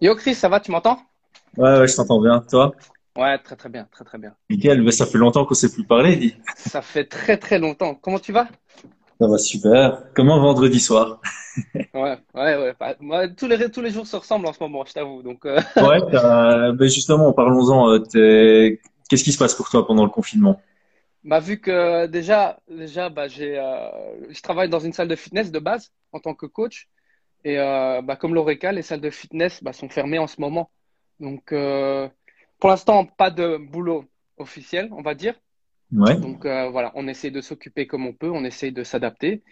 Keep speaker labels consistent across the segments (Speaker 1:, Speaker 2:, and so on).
Speaker 1: Yo Chris, ça va, tu m'entends?
Speaker 2: Ouais, ouais, je t'entends bien. Toi?
Speaker 1: Ouais, très très bien, très très bien.
Speaker 2: Nickel, mais ça fait longtemps qu'on s'est plus parlé, dis.
Speaker 1: Ça fait très très longtemps. Comment tu vas?
Speaker 2: Ça va super. Comment vendredi soir?
Speaker 1: Ouais, ouais, ouais. Bah, moi, tous les tous les jours se ressemblent en ce moment, je t'avoue. Donc, euh,
Speaker 2: Ouais, t'as- ben justement, parlons-en. euh, Qu'est-ce qui se passe pour toi pendant le confinement?
Speaker 1: bah vu que déjà déjà bah j'ai euh, je travaille dans une salle de fitness de base en tant que coach et euh, bah comme l'Oreca, les salles de fitness bah, sont fermées en ce moment. Donc euh, pour l'instant, pas de boulot officiel, on va dire.
Speaker 2: Ouais,
Speaker 1: Donc euh, voilà, on essaie de s'occuper comme on peut, on essaie de s'adapter.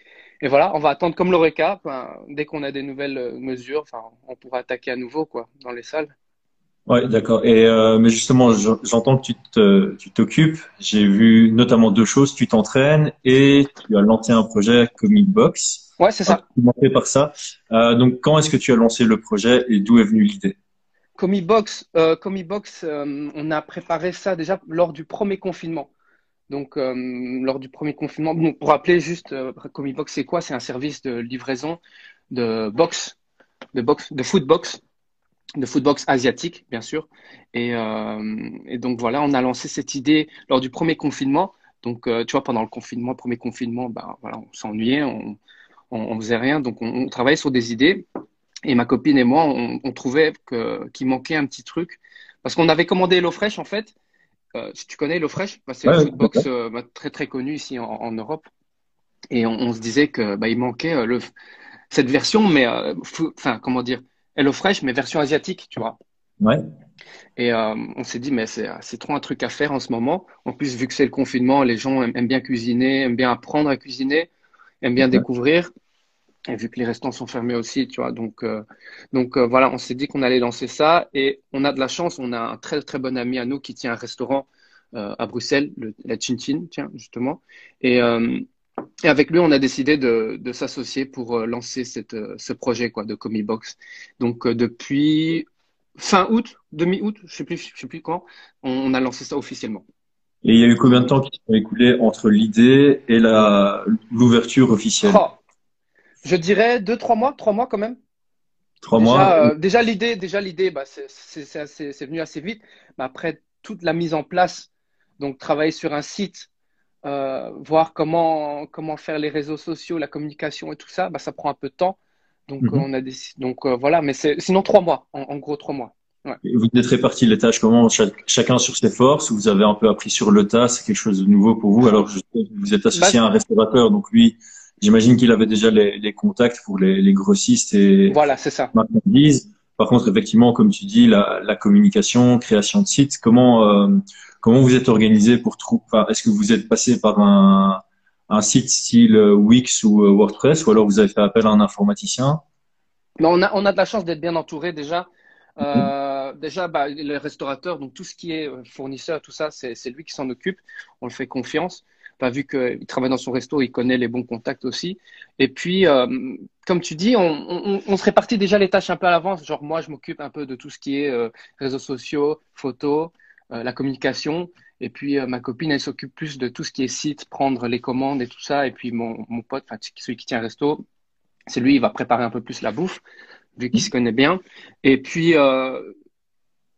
Speaker 1: Et voilà, on va attendre comme l'Oreca. Dès qu'on a des nouvelles mesures, on pourra attaquer à nouveau quoi, dans les salles.
Speaker 2: ouais, d'accord. Et mais justement, j'en- j'entends que tu te, tu t'occupes. J'ai vu notamment deux choses. Tu t'entraînes et tu as lancé un projet Comic Box.
Speaker 1: Ouais, c'est
Speaker 2: Ah,
Speaker 1: ça.
Speaker 2: commencé par ça. Euh, donc, quand est-ce que tu as lancé le projet et d'où est venue l'idée?
Speaker 1: Comibox, euh, Comibox, euh, on a préparé ça déjà lors du premier confinement. Donc, euh, lors du premier confinement, bon, pour rappeler juste, euh, Comibox, c'est quoi? C'est un service de livraison de box, de box, de footbox, de footbox asiatique, bien sûr. Et, euh, et donc voilà, on a lancé cette idée lors du premier confinement. Donc, euh, tu vois, pendant le confinement, premier confinement, bah, voilà, on s'ennuyait, on, on, on faisait rien. Donc, on, on travaillait sur des idées. Et ma copine et moi, on, on trouvait que, qu'il manquait un petit truc. Parce qu'on avait commandé HelloFresh, en fait. Euh, si tu connais HelloFresh, bah, c'est
Speaker 2: Ouais,
Speaker 1: une foodbox euh, bah, très, très connue ici en, en Europe. Et on, se disait que bah, il manquait euh, le, cette version, mais euh, enfin, comment dire, HelloFresh, mais version asiatique, tu vois.
Speaker 2: ouais,
Speaker 1: Et euh, on s'est dit, mais c'est, c'est trop un truc à faire en ce moment. En plus, vu que c'est le confinement, les gens aiment, aiment bien cuisiner, aiment bien apprendre à cuisiner, aiment bien
Speaker 2: ouais.
Speaker 1: découvrir. Et vu que les restaurants sont fermés aussi, tu vois, donc, euh, donc euh, voilà, on s'est dit qu'on allait lancer ça. Et on a de la chance, on a un très très bon ami à nous qui tient un restaurant euh, à Bruxelles, le, la Chin Chin, tiens, justement. Et, et avec lui, on a décidé de, de s'associer pour lancer cette, ce projet quoi, de Comibox. Donc euh, depuis fin août, demi-août, je sais plus, je sais plus quand, on, on a lancé ça officiellement.
Speaker 2: Et il y a eu combien de temps qui s'est écoulé entre l'idée et la l'ouverture officielle?
Speaker 1: Oh, je dirais deux, trois mois, trois mois quand même.
Speaker 2: Trois mois?
Speaker 1: Déjà, euh, déjà l'idée, déjà l'idée, bah, c'est c'est- c'est assez- c'est venu assez vite. Mais après toute la mise en place, donc travailler sur un site, euh, voir comment comment faire les réseaux sociaux, la communication et tout ça, bah, ça prend un peu de temps. Donc
Speaker 2: Mhm.
Speaker 1: on a décidé, donc euh, voilà, mais c'est sinon trois mois, en, en gros trois mois. Ouais.
Speaker 2: Vous êtes répartis les tâches comment? Chac- chacun sur ses forces, ou vous avez un peu appris sur le tas, c'est quelque chose de nouveau pour vous. Alors, je sais que vous êtes
Speaker 1: Bah,
Speaker 2: associé à un restaurateur, donc lui, j'imagine qu'il avait déjà les, les contacts pour les, les grossistes et
Speaker 1: voilà, c'est ça.
Speaker 2: marchandises. Par contre, effectivement, comme tu dis, la, la communication, création de site, comment euh, comment vous êtes organisé pour trouver, est-ce que vous êtes passé par un un site style euh, Wix ou euh, WordPress, ou alors vous avez fait appel à un informaticien?
Speaker 1: Mais on a, on a de la chance d'être bien entouré déjà.
Speaker 2: Mhm.
Speaker 1: Déjà, bah, le restaurateur, donc tout ce qui est euh, fournisseur, tout ça, c'est, lui qui s'en occupe. On le fait confiance. Vu qu'il travaille dans son resto, il connaît les bons contacts aussi. Et puis, euh, comme tu dis, on, se répartit déjà les tâches un peu à l'avance. Genre, moi, je m'occupe un peu de tout ce qui est euh, réseaux sociaux, photos, la communication. Et puis, ma copine, elle s'occupe plus de tout ce qui est site, prendre les commandes et tout ça. Et puis, mon, mon pote, celui qui tient un resto, c'est lui, il va préparer un peu plus la bouffe, vu qu'il se connaît bien. Et puis,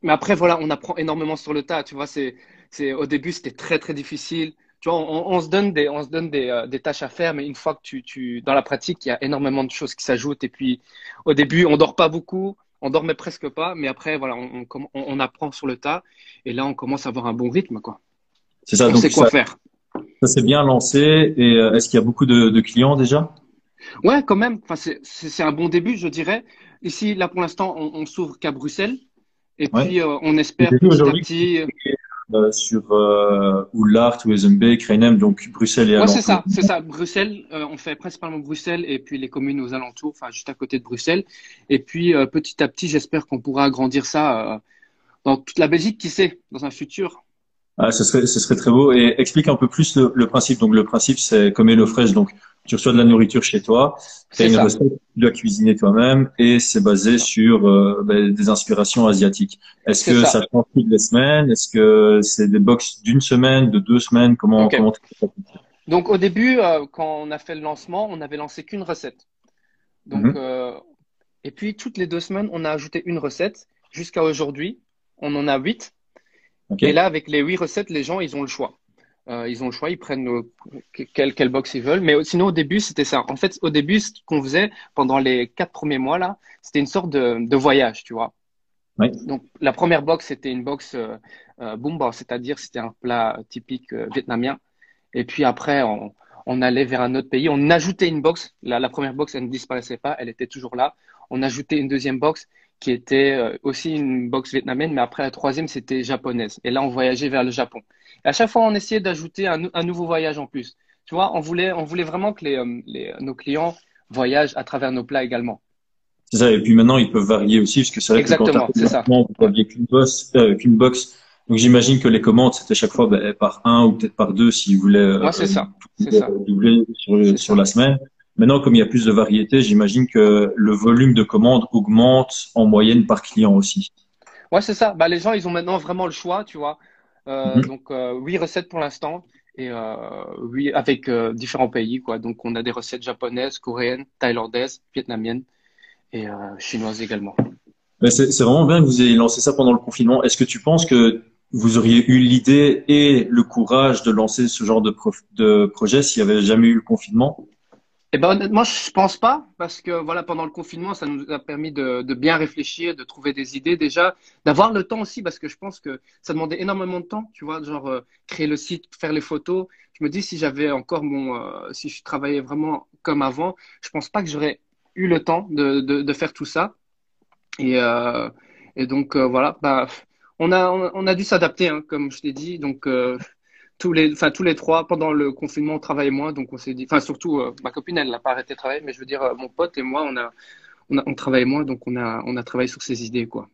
Speaker 1: mais après, voilà, on apprend énormément sur le tas. Tu vois, c'est, c'est, au début, c'était très, très difficile. Tu vois, on, on se donne des, on se donne des, euh, des tâches à faire, mais une fois que tu, tu, dans la pratique, il y a énormément de choses qui s'ajoutent. Et puis, au début, on dort pas beaucoup, on dormait presque pas, mais après, voilà, on, on, on apprend sur le tas. Et là, on commence à avoir un bon rythme, quoi.
Speaker 2: C'est ça,
Speaker 1: On
Speaker 2: donc
Speaker 1: sait quoi
Speaker 2: ça,
Speaker 1: faire.
Speaker 2: ça s'est bien lancé. Et euh, est-ce qu'il y a beaucoup de, de clients déjà?
Speaker 1: Ouais, quand même. Enfin, c'est, c'est c'est un bon début, je dirais. Ici, là, pour l'instant, on, on s'ouvre qu'à Bruxelles. Et
Speaker 2: Ouais.
Speaker 1: puis, euh, on espère petit à petit.
Speaker 2: euh, sur euh, Oulart, Wezenbeek, Kreinem, donc Bruxelles et
Speaker 1: Ouais, c'est
Speaker 2: alentours.
Speaker 1: ça, c'est ça. Bruxelles, euh, on fait principalement Bruxelles et puis les communes aux alentours, enfin juste à côté de Bruxelles. Et puis euh, petit à petit, j'espère qu'on pourra agrandir ça euh, dans toute la Belgique, qui sait, dans un futur.
Speaker 2: Ah, ce serait, ce serait très beau. Et explique un peu plus le, le principe. Donc, le principe, c'est comme HelloFresh. Donc, tu reçois de la nourriture chez toi, tu as une
Speaker 1: ça,
Speaker 2: recette, tu dois cuisiner toi-même et c'est basé sur euh, ben, des inspirations asiatiques. Est-ce que
Speaker 1: ça.
Speaker 2: change toutes les semaines? Est-ce que c'est des box d'une semaine, de deux semaines? Comment,
Speaker 1: Ok.
Speaker 2: comment
Speaker 1: Donc au début, euh, quand on a fait le lancement, on n'avait lancé qu'une recette. Donc
Speaker 2: Mhm.
Speaker 1: euh, Et puis, toutes les deux semaines, on a ajouté une recette. Jusqu'à aujourd'hui, on en a huit. Et là, avec les huit recettes, les gens, ils ont le choix. Euh, ils ont le choix, ils prennent euh, quelle, quelle box ils veulent. Mais sinon, au début, c'était ça. En fait, au début, ce qu'on faisait pendant les quatre premiers mois, là, c'était une sorte de, de voyage, tu vois.
Speaker 2: Oui.
Speaker 1: Donc, la première box, c'était une box euh, euh bumba, c'est-à-dire c'était un plat typique euh, vietnamien. Et puis après, on, on, allait vers un autre pays. On ajoutait une box. La, la, première box, elle ne disparaissait pas, elle était toujours là. On ajoutait une deuxième box qui était euh, aussi une box vietnamienne, mais après la troisième, c'était japonaise. Et là, on voyageait vers le Japon. Et à chaque fois, on essayait d'ajouter un, un, nouveau voyage en plus. Tu vois, on voulait, on voulait vraiment que les, euh, les, nos clients voyagent à travers nos plats également.
Speaker 2: C'est ça. Et puis maintenant, ils peuvent varier aussi, parce que c'est vrai
Speaker 1: Exactement,
Speaker 2: que quand vous n'aviez qu'une box, euh, qu'une box. Donc j'imagine que les commandes, c'était chaque fois ben, par un ou peut-être par deux s'ils voulaient
Speaker 1: ouais, c'est ça.
Speaker 2: C'est ça. doubler sur, sur la semaine. Maintenant, comme il y a plus de variété, j'imagine que le volume de commandes augmente en moyenne par client aussi.
Speaker 1: Ouais, c'est ça. Bah, les gens, ils ont maintenant vraiment le choix, tu vois. Euh, mm -hmm. Donc, euh, huit recettes pour l'instant et euh, oui, avec euh, différents pays, quoi. Donc, on a des recettes japonaises, coréennes, thaïlandaises, vietnamiennes et chinoises également.
Speaker 2: C'est vraiment bien que vous ayez lancé ça pendant le confinement. Est-ce que tu penses que vous auriez eu l'idée et le courage de lancer ce genre de, de projet s'il n'y avait jamais eu le confinement?
Speaker 1: Eh ben honnêtement, je pense pas parce que voilà pendant le confinement, ça nous a permis de, de bien réfléchir, de trouver des idées déjà, d'avoir le temps aussi parce que je pense que ça demandait énormément de temps, tu vois, genre euh, créer le site, faire les photos. Je me dis si j'avais encore mon, euh, si je travaillais vraiment comme avant, je pense pas que j'aurais eu le temps de, de, de, faire tout ça. Et, euh, et donc voilà, bah on a on a dû s'adapter, hein, comme je t'ai dit. Donc tous les, enfin tous les trois pendant le confinement on travaillait moins, donc on s'est dit, enfin surtout euh, ma copine elle n'a pas arrêté de travailler, mais je veux dire euh, mon pote et moi on a, on a on travaillait moins, donc on a on a travaillé sur ces idées quoi.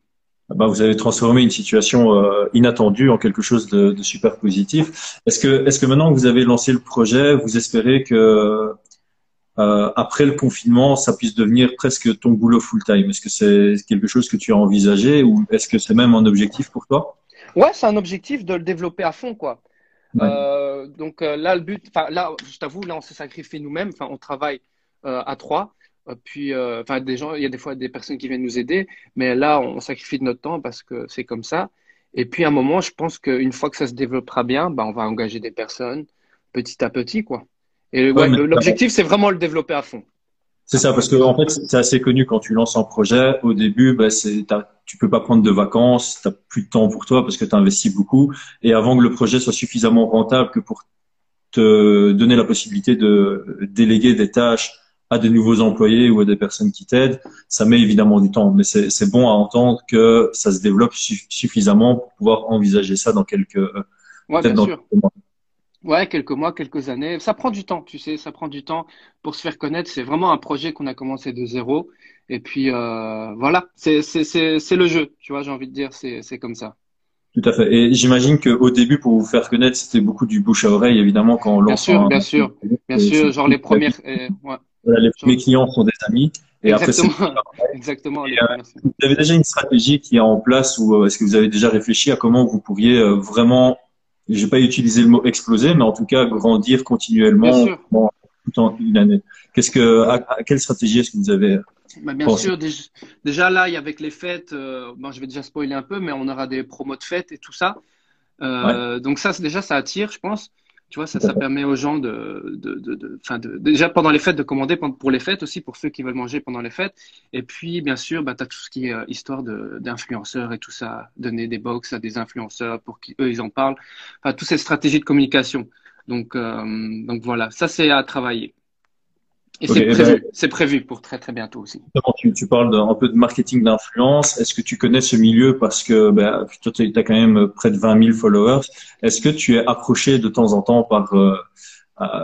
Speaker 2: Bah, vous avez transformé une situation euh, inattendue en quelque chose de, de super positif. Est-ce que est-ce que maintenant que vous avez lancé le projet, vous espérez que euh, après le confinement, ça puisse devenir presque ton boulot full time Est-ce que c'est quelque chose que tu as envisagé ou est-ce que c'est même un objectif pour toi?
Speaker 1: Ouais, c'est un objectif de le développer à fond quoi. Ouais. Euh, donc euh, là, le but, enfin là, je t'avoue, là, on se sacrifie nous-mêmes. Enfin, on travaille euh, à trois. Puis, euh, enfin, des gens, il y a des fois des personnes qui viennent nous aider, mais là, on sacrifie de notre temps parce que c'est comme ça. Et puis, à un moment, je pense qu'une fois que ça se développera bien, bah, on va engager des personnes petit à petit, quoi. Et ouais, ouais l'objectif, c'est vraiment le développer à fond.
Speaker 2: C'est ça, parce que en fait, c'est assez connu quand tu lances un projet. Au début, bah, c'est, tu peux pas prendre de vacances, tu plus de temps pour toi parce que tu investis beaucoup. Et avant que le projet soit suffisamment rentable que pour te donner la possibilité de déléguer des tâches à de nouveaux employés ou à des personnes qui t'aident, ça met évidemment du temps. Mais c'est bon à entendre que ça se développe suffisamment pour pouvoir envisager ça dans quelques,
Speaker 1: ouais, bien sûr. Mois. Ouais, quelques mois, quelques années. Ça prend du temps, tu sais, ça prend du temps pour se faire connaître. C'est vraiment un projet qu'on a commencé de zéro. Et puis, euh, voilà, c'est le jeu, tu vois, j'ai envie de dire, c'est comme ça.
Speaker 2: Tout à fait. Et j'imagine qu'au début, pour vous faire connaître, c'était beaucoup du bouche à oreille, évidemment, quand on
Speaker 1: lance. Bien sûr, un... bien sûr, bien sûr. Genre les premières. Euh, ouais.
Speaker 2: voilà, les premiers clients sont des amis.
Speaker 1: Et Exactement. après, Exactement.
Speaker 2: Et, euh, vous avez déjà une stratégie qui est en place ou euh, est-ce que vous avez déjà réfléchi à comment vous pourriez euh, vraiment je vais pas utiliser le mot exploser, mais en tout cas grandir continuellement tout en une année. Qu'est-ce que, à, à quelle stratégie est-ce que vous avez
Speaker 1: bah, Bien pensé sûr, déjà, déjà, là, avec les fêtes, euh, bon, je vais déjà spoiler un peu, mais on aura des promos de fêtes et tout ça. Euh, ouais. Donc ça, déjà, ça attire, je pense. Tu vois, ça, ça permet aux gens de, de, de, de, déjà pendant les fêtes de commander pour les fêtes aussi, pour ceux qui veulent manger pendant les fêtes. Et puis, bien sûr, bah, tu as tout ce qui est euh, histoire d'influenceurs et tout ça, donner des box à des influenceurs pour qu'eux, ils en parlent. Enfin, toutes ces stratégies de communication. Donc, euh, donc voilà, ça c'est à travailler. Et okay, c'est prévu, ben, prévu, pour très très bientôt aussi.
Speaker 2: Tu, tu parles un peu de marketing d'influence. Est-ce que tu connais ce milieu parce que ben, toi, tu as quand même près de 20 000 followers. Est-ce que tu es approché de temps en temps par, euh,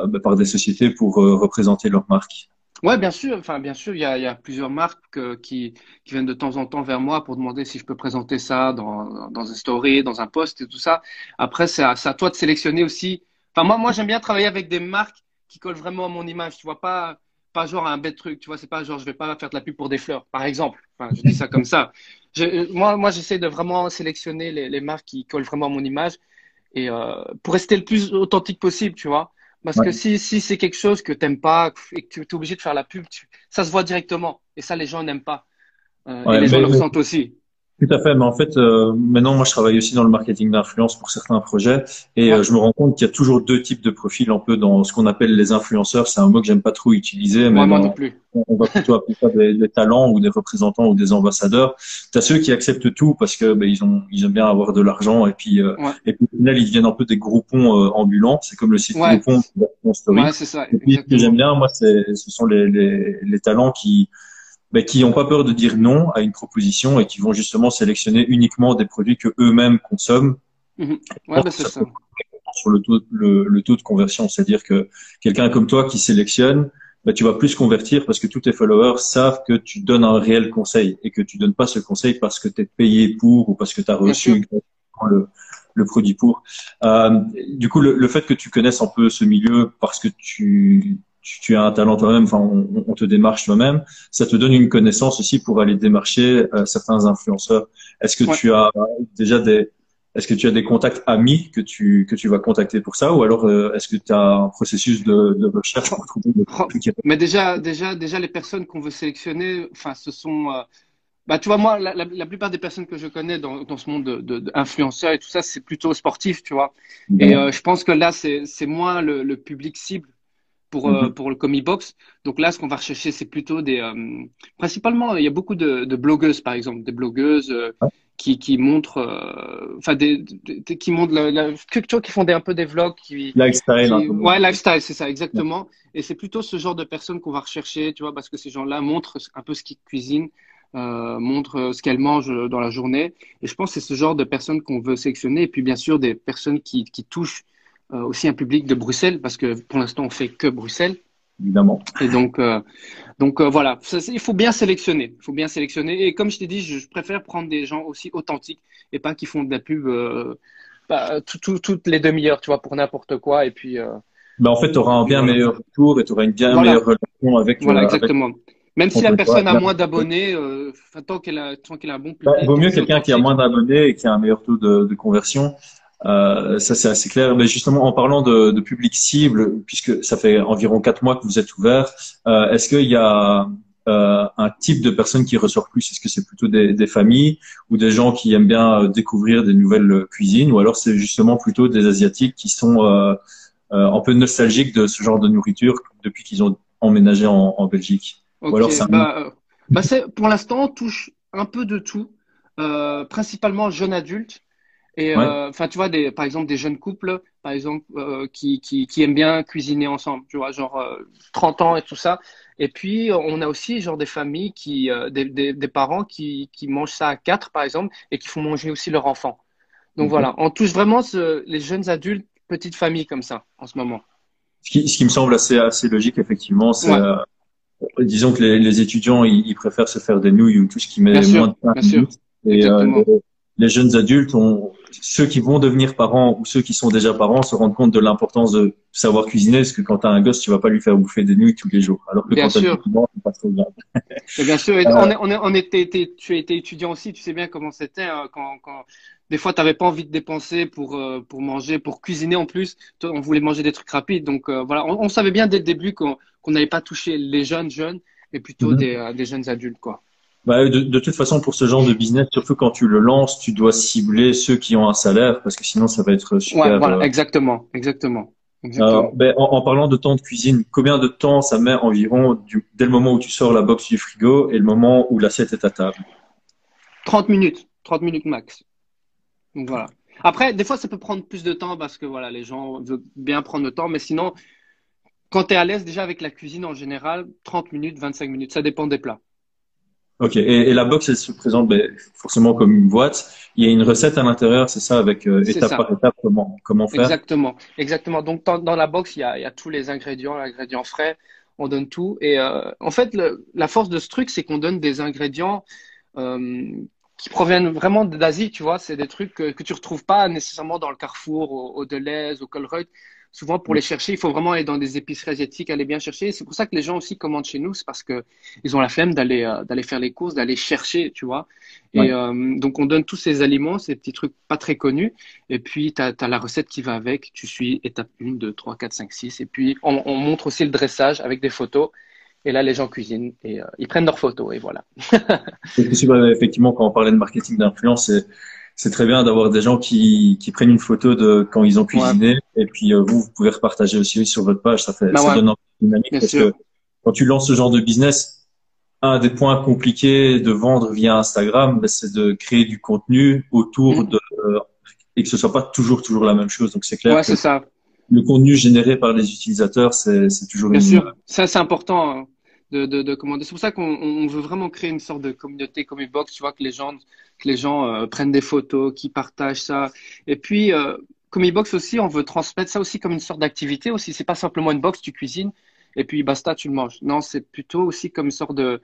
Speaker 2: ben, par des sociétés pour euh, représenter leur marque
Speaker 1: Ouais, bien sûr. Enfin, bien sûr, il y a, il y a plusieurs marques euh, qui, qui viennent de temps en temps vers moi pour demander si je peux présenter ça dans, dans une story, dans un post et tout ça. Après, c'est à, à toi de sélectionner aussi. Enfin, moi, moi, j'aime bien travailler avec des marques qui colle vraiment à mon image. Tu vois, pas, pas genre un bête truc. Tu vois, c'est pas genre je vais pas faire de la pub pour des fleurs, par exemple. Enfin, je dis ça comme ça. Je, moi, moi, j'essaie de vraiment sélectionner les, les, marques qui collent vraiment à mon image et euh, pour rester le plus authentique possible, tu vois. Parce ouais. que si, si c'est quelque chose que t'aimes pas et que tu es obligé de faire la pub, tu, ça se voit directement. Et ça, les gens n'aiment pas. et les gens le ressentent aussi.
Speaker 2: Tout à fait, mais en fait, euh, maintenant, moi, je travaille aussi dans le marketing d'influence pour certains projets, et euh, je me rends compte qu'il y a toujours deux types de profils un peu dans ce qu'on appelle les influenceurs. C'est un mot que j'aime pas trop utiliser, mais
Speaker 1: moi, non plus.
Speaker 2: on va plutôt appeler ça des, talents ou des représentants ou des ambassadeurs. Tu as ceux qui acceptent tout parce que ben, ils ont ils aiment bien avoir de l'argent et puis euh, et puis au final ils deviennent un peu des groupons ambulants. C'est comme le site
Speaker 1: ouais.
Speaker 2: groupon
Speaker 1: story. Ouais, c'est ça.
Speaker 2: Et puis, ce que j'aime bien, moi, c'est ce sont les, les, les talents qui ben, qui n'ont pas peur de dire non à une proposition et qui vont justement sélectionner uniquement des produits que eux-mêmes consomment.
Speaker 1: Mhm. Ouais, c'est ça.
Speaker 2: Sur le taux, le, le taux de conversion, c'est-à-dire que quelqu'un comme toi qui sélectionne, ben, tu vas plus convertir parce que tous tes followers savent que tu donnes un réel conseil et que tu donnes pas ce conseil parce que tu es payé pour ou parce que tu as reçu le, le produit pour. Euh, du coup, le, le, fait que tu connaisses un peu ce milieu parce que tu tu, as un talent toi-même, enfin, on, te démarche toi-même, ça te donne une connaissance aussi pour aller démarcher euh, certains influenceurs. Est-ce que tu as déjà des, est-ce que tu as des contacts amis que tu que tu vas contacter pour ça, ou alors euh, est-ce que tu as un processus de, de recherche pour trouver des
Speaker 1: Mais déjà, déjà, déjà, les personnes qu'on veut sélectionner, enfin, ce sont euh, bah, tu vois, moi, la, la, plupart des personnes que je connais dans, dans ce monde d'influenceurs de, de, et tout ça, c'est plutôt sportif, tu vois. Et je pense que là, c'est moins le, le, public cible pour, euh, mhm. pour le Comic Box. Donc là, ce qu'on va rechercher, c'est plutôt des. Euh, principalement, il y a beaucoup de, de blogueuses, par exemple, des blogueuses euh, qui, qui montrent. Enfin, des, qui montrent. La, la, qui font des, un peu des vlogs. Qui,
Speaker 2: lifestyle.
Speaker 1: ouais, lifestyle, c'est ça, exactement. Et c'est plutôt ce genre de personnes qu'on va rechercher, tu vois, parce que ces gens-là montrent un peu ce qu'ils cuisinent. Euh, montrent ce qu'elles mangent dans la journée. Et je pense que c'est ce genre de personnes qu'on veut sélectionner. Et puis, bien sûr, des personnes qui, qui touchent euh, aussi un public de Bruxelles parce que pour l'instant on fait que Bruxelles.
Speaker 2: Évidemment.
Speaker 1: Et donc, euh, donc euh, voilà, il faut bien sélectionner. Il faut bien sélectionner. Et comme je t'ai dit, je, préfère prendre des gens aussi authentiques et pas qui font de la pub bah, toutes les demi-heures, tu vois, pour n'importe quoi. Et puis.
Speaker 2: Bah, en fait, tu auras un bien meilleur retour et tu auras une bien meilleure relation avec.
Speaker 1: Voilà, exactement. Même si la personne a moins d'abonnés, tant qu'elle a, a, un bon public.
Speaker 2: Bah, vaut mieux quelqu'un qui a moins d'abonnés et qui a un meilleur taux de, de conversion euh, ça c'est assez clair. Mais justement, en parlant de, de, public cible, puisque ça fait environ quatre mois que vous êtes ouvert, euh, est-ce qu'il y a euh, un type de personnes qui ressort plus? Est-ce que c'est plutôt des, des, familles ou des gens qui aiment bien euh, découvrir des nouvelles cuisines, ou alors c'est justement plutôt des asiatiques qui sont euh, un peu nostalgiques de ce genre de nourriture depuis qu'ils ont emménagé en, en Belgique?
Speaker 1: Ou alors bah, bah pour l'instant, on touche un peu de tout, principalement jeunes adultes et euh, enfin, tu vois, des, par exemple, des jeunes couples, par exemple, euh, qui, qui, qui, aiment bien cuisiner ensemble, tu vois, genre 30 euh, ans et tout ça. Et puis, on a aussi genre des familles qui, des, des, des, parents qui, qui mangent ça à quatre, par exemple, et qui font manger aussi leurs enfants. Donc mhm. voilà, on touche vraiment ce, les jeunes adultes, petites familles comme ça en ce moment.
Speaker 2: Ce qui, ce qui me semble assez, assez logique, effectivement, c'est disons que les, les étudiants, ils, préfèrent se faire des nouilles ou tout ce qui met moins de temps.
Speaker 1: Bien sûr.
Speaker 2: Et les jeunes adultes, ont, ceux qui vont devenir parents ou ceux qui sont déjà parents se rendent compte de l'importance de savoir cuisiner, parce que quand tu as un gosse, tu vas pas lui faire bouffer des nuits tous les jours. Alors que
Speaker 1: bien
Speaker 2: quand
Speaker 1: sûr.
Speaker 2: c'est pas trop bien.
Speaker 1: bien sûr. on, est, on, est, on était, tu as été étudiant aussi, tu sais bien comment c'était hein, quand, quand des fois tu n'avais pas envie de dépenser pour euh, pour manger, pour cuisiner en plus. On voulait manger des trucs rapides, donc euh, voilà. On, savait bien dès le début qu'on n'allait pas toucher les jeunes jeunes, mais plutôt mm-hmm. des, euh, des jeunes adultes, quoi.
Speaker 2: Bah, de, de, toute façon, pour ce genre de business, surtout quand tu le lances, tu dois cibler ceux qui ont un salaire parce que sinon, ça va être super.
Speaker 1: Ouais, voilà, euh, exactement, exactement.
Speaker 2: Ben, en, en, parlant de temps de cuisine, combien de temps ça met environ du, dès le moment où tu sors la box du frigo et le moment où l'assiette est à table?
Speaker 1: 30 minutes, 30 minutes max. Donc voilà. Après, des fois, ça peut prendre plus de temps parce que voilà, les gens veulent bien prendre le temps, mais sinon, quand tu es à l'aise déjà avec la cuisine en général, 30 minutes, 25 minutes, ça dépend des plats.
Speaker 2: Ok, et, et, la box, elle se présente ben, forcément comme une boîte. Il y a une recette à l'intérieur, c'est ça, avec euh, étape par étape comment comment faire?
Speaker 1: Exactement, exactement. Donc dans, dans la box, il y, a, il y, a, tous les ingrédients, l'ingrédient frais, on donne tout. Et euh, en fait, le, la force de ce truc, c'est qu'on donne des ingrédients euh, qui proviennent vraiment d'Asie, tu vois. C'est des trucs que, que tu retrouves pas nécessairement dans le Carrefour, au, au Deleuze, au Colruyt souvent pour les chercher, il faut vraiment aller dans des épiceries asiatiques, aller bien chercher. C'est pour ça que les gens aussi commandent chez nous, c'est parce que ils ont la flemme d'aller euh, d'aller faire les courses, d'aller chercher, tu vois. Et euh, donc on donne tous ces aliments, ces petits trucs pas très connus, et puis tu as, la recette qui va avec. Tu suis étape 1, 2, 3, 4, 5, 6, et puis on, on montre aussi le dressage avec des photos Et là, les gens cuisinent et ils prennent leurs photos et voilà.
Speaker 2: effectivement, quand on parlait de marketing d'influence, c'est très bien d'avoir des gens qui, qui prennent une photo de quand ils ont cuisiné et puis vous, vous pouvez repartager aussi sur votre page. Ça fait, bah ça donne une dynamique parce que quand tu lances ce genre de business, un des points compliqués de vendre via Instagram, ben, c'est de créer du contenu autour mm. de euh, et que ce soit pas toujours toujours la même chose. Donc c'est clair.
Speaker 1: Ouais, c'est ça.
Speaker 2: Le contenu généré par les utilisateurs, c'est toujours.
Speaker 1: Bien sûr, ça c'est important. De, de, de commander. C'est pour ça qu'on on veut vraiment créer une sorte de communauté comme box, tu vois, que les gens, que les gens euh, prennent des photos, qui partagent ça. Et puis, euh, box aussi, on veut transmettre ça aussi comme une sorte d'activité aussi. C'est pas simplement une box, tu cuisines, et puis basta, tu le manges. Non, c'est plutôt aussi comme une sorte de,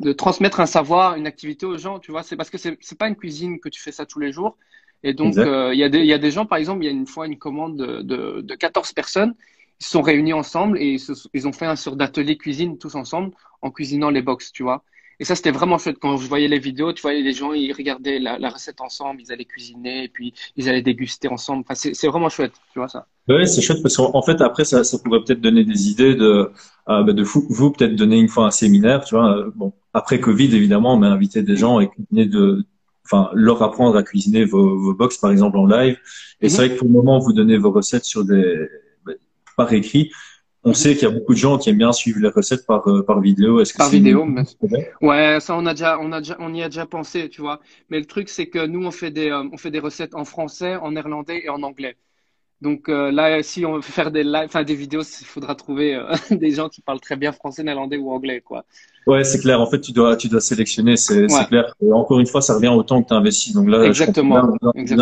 Speaker 1: de transmettre un savoir, une activité aux gens, tu vois. C'est parce que c'est, c'est pas une cuisine que tu fais ça tous les jours. Et donc, euh, il y, a des, y a des gens, par exemple, il y a une fois une commande de, de, de 14 personnes. Ils se sont réunis ensemble et ils, ils ont fait un sorte d'atelier cuisine tous ensemble en cuisinant les box, tu vois. Et ça, c'était vraiment chouette. Quand je voyais les vidéos, tu voyais les gens, ils regardaient la, la recette ensemble, ils allaient cuisiner et puis ils allaient déguster ensemble. Enfin, c'est, c'est vraiment chouette, tu vois ça.
Speaker 2: Oui, c'est chouette parce qu'en fait, après, ça, ça pourrait peut-être donner des idées de, euh, bah, de vous, vous peut-être donner une fois un séminaire, tu vois. Euh, bon, après Covid, évidemment, on a invité des gens et de, enfin, leur apprendre à cuisiner vos, vos box, par exemple, en live. Et c'est mhm. vrai que pour le moment, vous donnez vos recettes sur des, par écrit. On mhm. sait qu'il y a beaucoup de gens qui aiment bien suivre les recettes par euh, par vidéo.
Speaker 1: Est-ce que par vidéo, ouais, ça on a déjà on a déjà on y a déjà pensé, tu vois. Mais le truc c'est que nous on fait des on fait des recettes en français, en néerlandais et en anglais. Donc euh, là, si on veut faire des live, enfin des vidéos, il faudra trouver euh, des gens qui parlent très bien français, néerlandais ou anglais, quoi.
Speaker 2: Ouais, c'est clair. En fait, tu dois, tu dois sélectionner. C'est clair. Et encore une fois, ça revient au temps que tu investis. Donc là,
Speaker 1: exactement.
Speaker 2: Je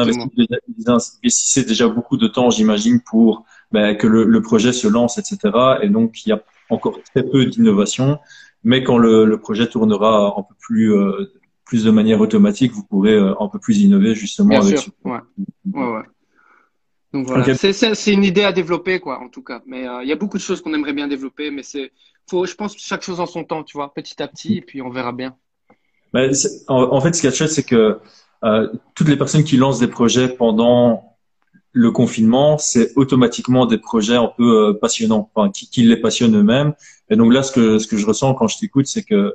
Speaker 2: déjà beaucoup de temps, j'imagine, pour ben, que le, le, projet se lance, etc. Et donc, il y a encore très peu d'innovation. Mais quand le, le, projet tournera un peu plus, euh, plus de manière automatique, vous pourrez un peu plus innover justement
Speaker 1: bien avec. Sûr. Ouais. ouais, ouais. Donc voilà, c'est une idée à développer, quoi, en tout cas. Mais euh, il y a beaucoup de choses qu'on aimerait bien développer, mais c'est, faut, je pense, chaque chose en son temps, tu vois, petit à petit, et puis on verra bien.
Speaker 2: en, en, fait, ce qui est chouette, c'est que euh, toutes les personnes qui lancent des projets pendant le confinement, c'est automatiquement des projets un peu euh, passionnants, enfin, qui, qui les passionnent eux-mêmes. Et donc là, ce que, ce que je ressens quand je t'écoute, c'est que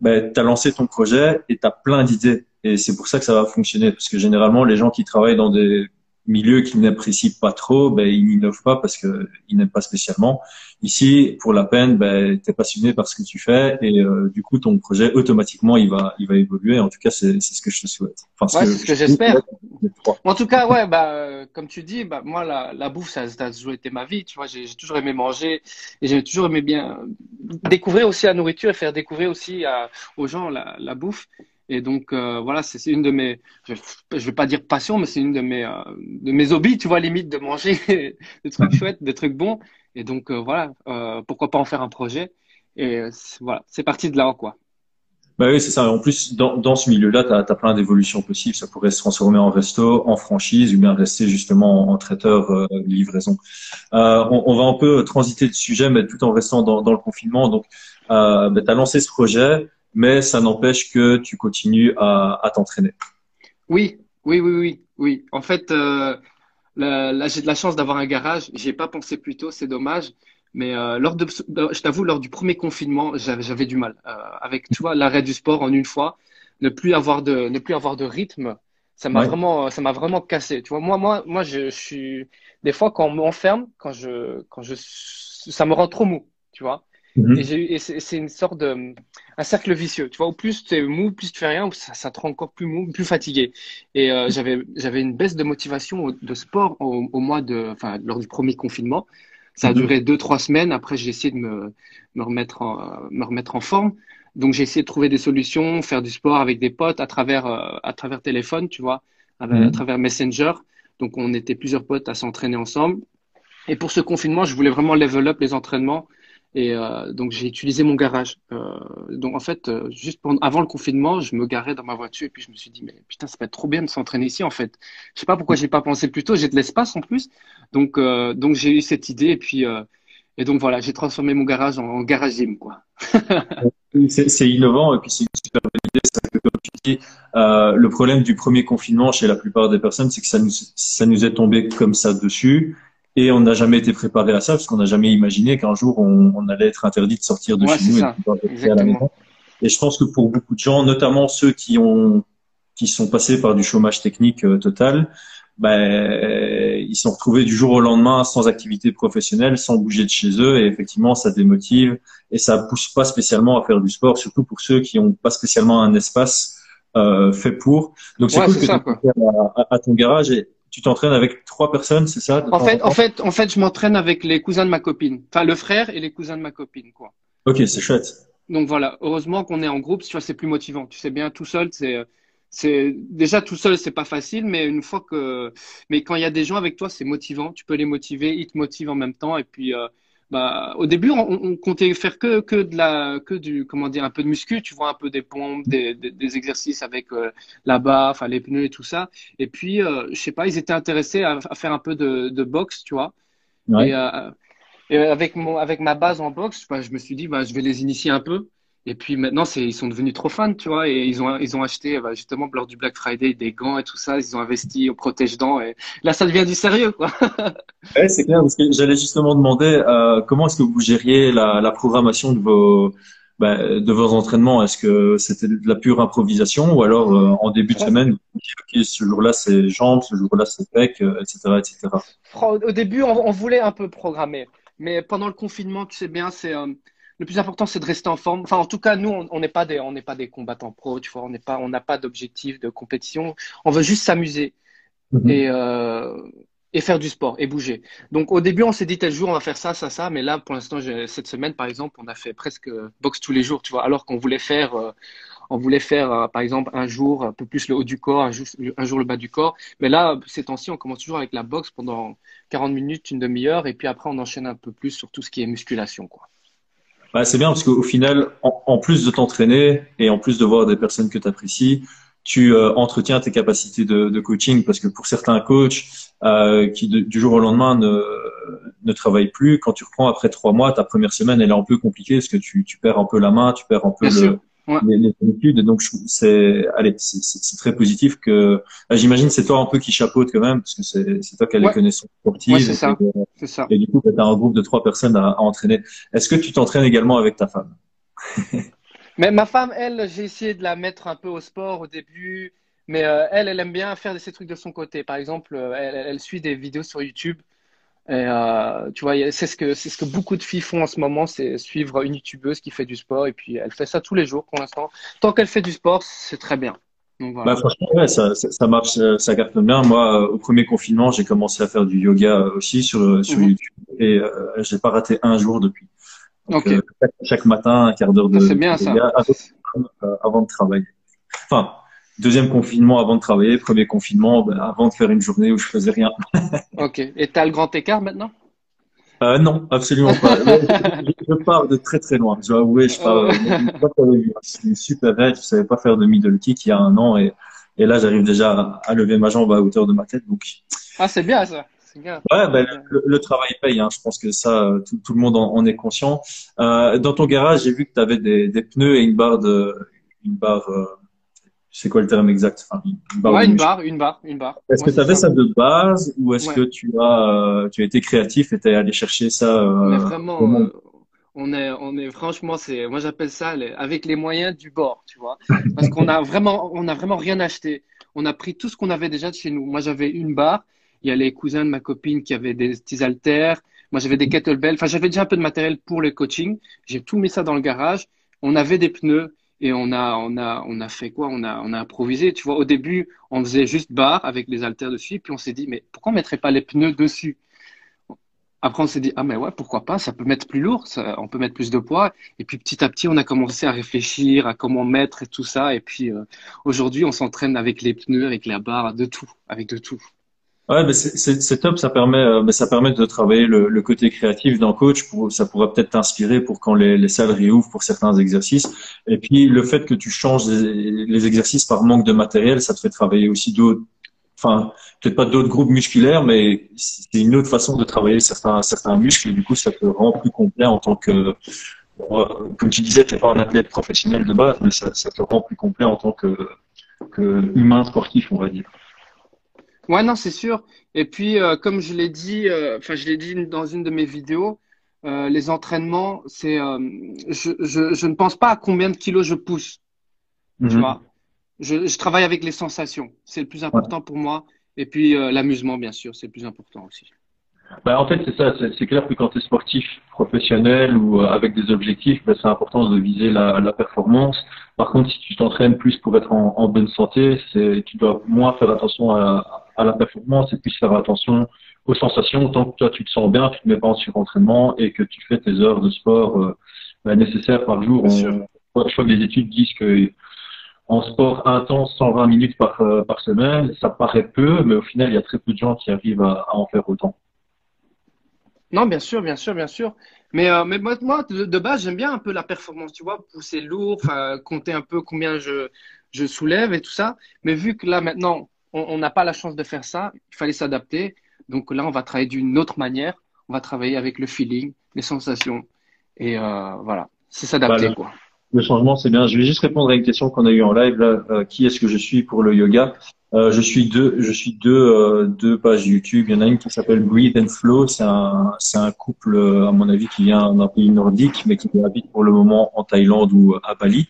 Speaker 2: ben, tu as lancé ton projet et tu as plein d'idées. Et c'est pour ça que ça va fonctionner. Parce que généralement, les gens qui travaillent dans des milieu qu'ils n'apprécient pas trop, ben, ils n'innovent pas parce qu'ils n'aiment pas spécialement. Ici, pour la peine, ben, tu es passionné par ce que tu fais et euh, du coup, ton projet, automatiquement, il va, il va évoluer. En tout cas, c'est ce que je te souhaite.
Speaker 1: Enfin, ouais, c'est ce que j'espère. En tout cas, ouais, bah, euh, comme tu dis, bah, moi, la, la bouffe, ça, ça a toujours été ma vie. Tu vois, j'ai toujours aimé manger et j'ai toujours aimé bien découvrir aussi la nourriture et faire découvrir aussi à, aux gens la, la bouffe. Et donc euh, voilà, c'est une de mes, je, je vais pas dire passion, mais c'est une de mes, euh, de mes hobbies, tu vois, limite de manger des trucs chouettes, des trucs bons. Et donc euh, voilà, pourquoi pas en faire un projet. Et voilà, c'est parti de là, quoi.
Speaker 2: Bah oui, c'est ça. En plus, dans, dans ce milieu-là, tu as, plein d'évolutions possibles. Ça pourrait se transformer en resto, en franchise, ou bien rester justement en, traiteur euh, livraison. Euh, on, on, va un peu transiter le sujet, mais tout en restant dans, dans le confinement. Donc, euh, bah, tu as lancé ce projet mais ça n'empêche que tu continues à, à t'entraîner.
Speaker 1: Oui, oui, oui, oui, oui. En fait, euh, là, j'ai de la chance d'avoir un garage. J'ai pas pensé plus tôt, c'est dommage. Mais euh, lors de, je t'avoue, lors du premier confinement, j'avais du mal euh, avec, tu vois, l'arrêt du sport en une fois, ne plus avoir de, ne plus avoir de rythme. Ça m'a vraiment, ça m'a vraiment cassé. Tu vois, moi, moi, moi, je, je suis des fois quand on m'enferme, quand je, quand je, ça me rend trop mou. Tu vois. Mhm. Et, c'est une sorte de un cercle vicieux. Tu vois, au plus tu es mou, plus tu fais rien, ça, ça te rend encore plus mou, plus fatigué. Et euh, j'avais j'avais une baisse de motivation de sport au, au, mois de, enfin lors du premier confinement. Ça a mhm. duré deux trois semaines. Après, j'ai essayé de me me remettre en me remettre en forme. Donc j'ai essayé de trouver des solutions, faire du sport avec des potes à travers euh, à travers téléphone, tu vois, à, mhm. à travers Messenger. Donc on était plusieurs potes à s'entraîner ensemble. Et pour ce confinement, je voulais vraiment level up les entraînements et euh, donc j'ai utilisé mon garage. Euh, donc en fait, euh, juste avant le confinement, je me garais dans ma voiture et puis je me suis dit mais putain ça va être trop bien de s'entraîner ici en fait. Je sais pas pourquoi j'ai pas pensé plus tôt. J'ai de l'espace en plus, donc euh, donc j'ai eu cette idée et puis euh, et donc voilà j'ai transformé mon garage en, en garage gym quoi.
Speaker 2: c'est innovant et puis c'est une super bonne idée. Ça, que, comme tu dis, le problème du premier confinement chez la plupart des personnes, c'est que ça nous ça nous est tombé comme ça dessus Et on n'a jamais été préparé à ça parce qu'on n'a jamais imaginé qu'un jour on, allait être interdit de sortir de chez nous et à la maison. Et je pense que pour beaucoup de gens, notamment ceux qui ont qui sont passés par du chômage technique euh, total, ben, ils sont retrouvés du jour au lendemain sans activité professionnelle, sans bouger de chez eux, et effectivement, ça démotive et ça pousse pas spécialement à faire du sport, surtout pour ceux qui n'ont pas spécialement un espace euh, fait pour. Donc c'est cool que tu à, à, ton garage et tu t'entraînes avec trois personnes, c'est ça?
Speaker 1: En fait, en fait, en fait, je m'entraîne avec les cousins de ma copine, enfin le frère et les cousins de ma copine, quoi.
Speaker 2: Ok, c'est chouette.
Speaker 1: Donc voilà, heureusement qu'on est en groupe, tu vois, c'est plus motivant. Tu sais bien, tout seul, c'est c'est déjà tout seul, c'est pas facile, mais une fois que, mais quand il y a des gens avec toi, c'est motivant. Tu peux les motiver, ils te motivent en même temps. Et puis, euh, bah, au début, on, on, comptait faire que que de la, que du, comment dire, un peu de muscu. Tu vois, un peu des pompes, des, des, exercices avec euh, la barre, enfin les pneus et tout ça. Et puis, euh, je sais pas, ils étaient intéressés à, faire un peu de, de boxe, tu vois. Et, et, avec mon, avec ma base en boxe, bah, je me suis dit, bah, je vais les initier un peu. Et puis maintenant, c'est, ils sont devenus trop fans, tu vois, et ils ont, ils ont acheté bah, justement lors du Black Friday des gants et tout ça. Ils ont investi au protège-dents et là, ça devient du sérieux, quoi.
Speaker 2: ouais, c'est clair parce que j'allais justement demander euh, comment est-ce que vous gériez la, la programmation de vos bah, de vos entraînements? Est-ce que c'était de la pure improvisation ou alors euh, en début de semaine, vous ok, ce jour-là c'est jambes, ce jour-là c'est pec, etc., euh, etc.
Speaker 1: Au début, on, on, voulait un peu programmer, mais pendant le confinement, tu sais bien, c'est le plus important, c'est de rester en forme. Enfin, en tout cas, nous, on n'est pas des, on n'est pas des combattants pro, tu vois. On n'est pas, on n'a pas d'objectif de compétition. On veut juste s'amuser mhm. et euh, et faire du sport et bouger. Donc, au début, on s'est dit tel jour, on va faire ça, ça, ça. Mais là, pour l'instant, cette semaine, par exemple, on a fait presque boxe tous les jours, tu vois. Alors qu'on voulait faire, euh, on voulait faire, euh, par exemple, un jour un peu plus le haut du corps, un jour, un jour le bas du corps. Mais là, ces temps-ci, on commence toujours avec la boxe pendant 40 minutes, une demi-heure, et puis après, on enchaîne un peu plus sur tout ce qui est musculation, quoi.
Speaker 2: Bah, c'est bien parce qu'au final, en, plus de t'entraîner et en plus de voir des personnes que tu apprécies, tu euh, entretiens tes capacités de, de, coaching parce que pour certains coachs euh, qui du jour au lendemain ne, ne travaillent plus, quand tu reprends après trois mois, ta première semaine elle est un peu compliquée parce que tu, tu perds un peu la main, tu perds un peu le, les, les habitudes. Donc c'est, allez, c'est très positif que. Bah, j'imagine c'est toi un peu qui chapeaute quand même parce que c'est toi qui as les connaissances sportives.
Speaker 1: c'est ça. Et, ça.
Speaker 2: et du coup, tu as un groupe de trois personnes à, à entraîner. Est-ce que tu t'entraînes également avec ta femme?
Speaker 1: Mais ma femme, elle, j'ai essayé de la mettre un peu au sport au début. Mais euh, elle, elle aime bien faire ces trucs de son côté. Par exemple, euh, elle, elle suit des vidéos sur YouTube et euh, tu vois, c'est ce que c'est ce que beaucoup de filles font en ce moment, c'est suivre une youtubeuse qui fait du sport et puis elle fait ça tous les jours pour l'instant. Tant qu'elle fait du sport, c'est très bien.
Speaker 2: Donc, voilà. bah, franchement, ouais, ça, ça, marche, ça cartonne bien. Moi, euh, au premier confinement, j'ai commencé à faire du yoga aussi sur sur mhm. YouTube et euh, j'ai pas raté un jour depuis. Donc, euh, chaque, matin, un quart d'heure de,
Speaker 1: bien, yoga
Speaker 2: avant de travailler. Enfin, Deuxième confinement avant de travailler, premier confinement ben, avant de faire une journée où je faisais rien.
Speaker 1: ok. Et t'as le grand écart maintenant?
Speaker 2: Euh, Non, absolument pas. je, pars de très très loin. Je dois avouer, je pars. Euh, je suis super raide. Je savais pas faire de middle kick il y a un an et, et là j'arrive déjà à, lever ma jambe à hauteur de ma tête. Donc.
Speaker 1: Ah, c'est bien ça. Bien.
Speaker 2: Ouais, ben, le, travail paye. Hein. Je pense que ça, tout, tout le monde en, en est conscient. Euh, dans ton garage, j'ai vu que tu avais des, des, pneus et une barre de, une barre. Euh, c'est quoi le terme exact?
Speaker 1: Enfin, une barre, ouais, une barre, une barre, une barre.
Speaker 2: Est-ce que tu avais ça. de base ou est-ce que tu as, euh, tu as été créatif et tu es allé chercher ça
Speaker 1: euh, vraiment, euh, on est, on est franchement, c'est, moi j'appelle ça avec les moyens du bord, tu vois, parce qu'on a vraiment, on a vraiment rien acheté. On a pris tout ce qu'on avait déjà de chez nous. Moi j'avais une barre, il y a les cousins de ma copine qui avaient des petits haltères, moi j'avais des kettlebells, enfin j'avais déjà un peu de matériel pour le coaching. J'ai tout mis ça dans le garage. On avait des pneus et on a, on a, on a fait quoi? On a, on a improvisé. Tu vois, au début, on faisait juste barre avec les haltères dessus, puis on s'est dit, mais pourquoi on mettrait pas les pneus dessus? Après, on s'est dit, ah mais ouais, pourquoi pas? Ça peut mettre plus lourd, ça, on peut mettre plus de poids. Et puis petit à petit, on a commencé à réfléchir à comment mettre et tout ça. Et puis euh, aujourd'hui, on s'entraîne avec les pneus, avec la barre, de tout, avec de tout.
Speaker 2: Ouais, mais c'est top, ça permet, euh, mais ça permet de travailler le, le côté créatif d'un coach. Pour, ça pourra peut-être t'inspirer pour quand les, les, salles réouvrent pour certains exercices. Et puis le fait que tu changes les, les exercices par manque de matériel, ça te fait travailler aussi d'autres, enfin peut-être pas d'autres groupes musculaires, mais c'est une autre façon de travailler certains certains muscles. Et du coup, ça te rend plus complet en tant que, euh, comme tu disais, t'es pas un athlète professionnel de base, mais ça, ça te rend plus complet en tant que, que humain sportif, on va dire.
Speaker 1: Ouais, non, c'est sûr. Et puis, euh, comme je l'ai dit, euh, enfin, je l'ai dit dans une de mes vidéos, euh, les entraînements, c'est, euh, je, je, je ne pense pas à combien de kilos je pousse. Tu
Speaker 2: Mhm.
Speaker 1: vois, je, je travaille avec les sensations. C'est le plus
Speaker 2: Ouais.
Speaker 1: important pour moi. Et puis, l'amusement, bien sûr, c'est le plus important aussi.
Speaker 2: Bah, en fait, c'est ça. C'est clair que quand tu es sportif professionnel ou avec des objectifs, bah, c'est important de viser la, la performance. Par contre, si tu t'entraînes plus pour être en, en bonne santé, tu dois moins faire attention à, à la performance et plus faire attention aux sensations. Tant que toi, tu te sens bien, tu te mets pas en surentraînement et que tu fais tes heures de sport euh, bah, nécessaires par jour. On- je crois que les études disent que en sport intense, 120 minutes par, euh, par semaine, ça paraît peu, mais au final, il y a très peu de gens qui arrivent à, à en faire autant.
Speaker 1: Non, bien sûr, bien sûr, bien sûr. Mais, euh, mais moi, moi, de, base, j'aime bien un peu la performance, tu vois, pousser lourd, compter un peu combien je, je soulève et tout ça. Mais vu que là, maintenant, on n'a pas la chance de faire ça, il fallait s'adapter. Donc là, on va travailler d'une autre manière. On va travailler avec le feeling, les sensations. Et euh, voilà, c'est s'adapter,
Speaker 2: Voilà.
Speaker 1: quoi.
Speaker 2: Le changement, c'est bien. Je vais juste répondre à une question qu'on a eue en live. Là, Euh, qui est-ce que je suis pour le yoga? Euh, Je suis deux, je suis deux, euh, deux pages YouTube. Il y en a une qui s'appelle Breathe and Flow. C'est un, c'est un couple, euh, à mon avis, qui vient d'un pays nordique, mais qui habite pour le moment en Thaïlande ou à Bali.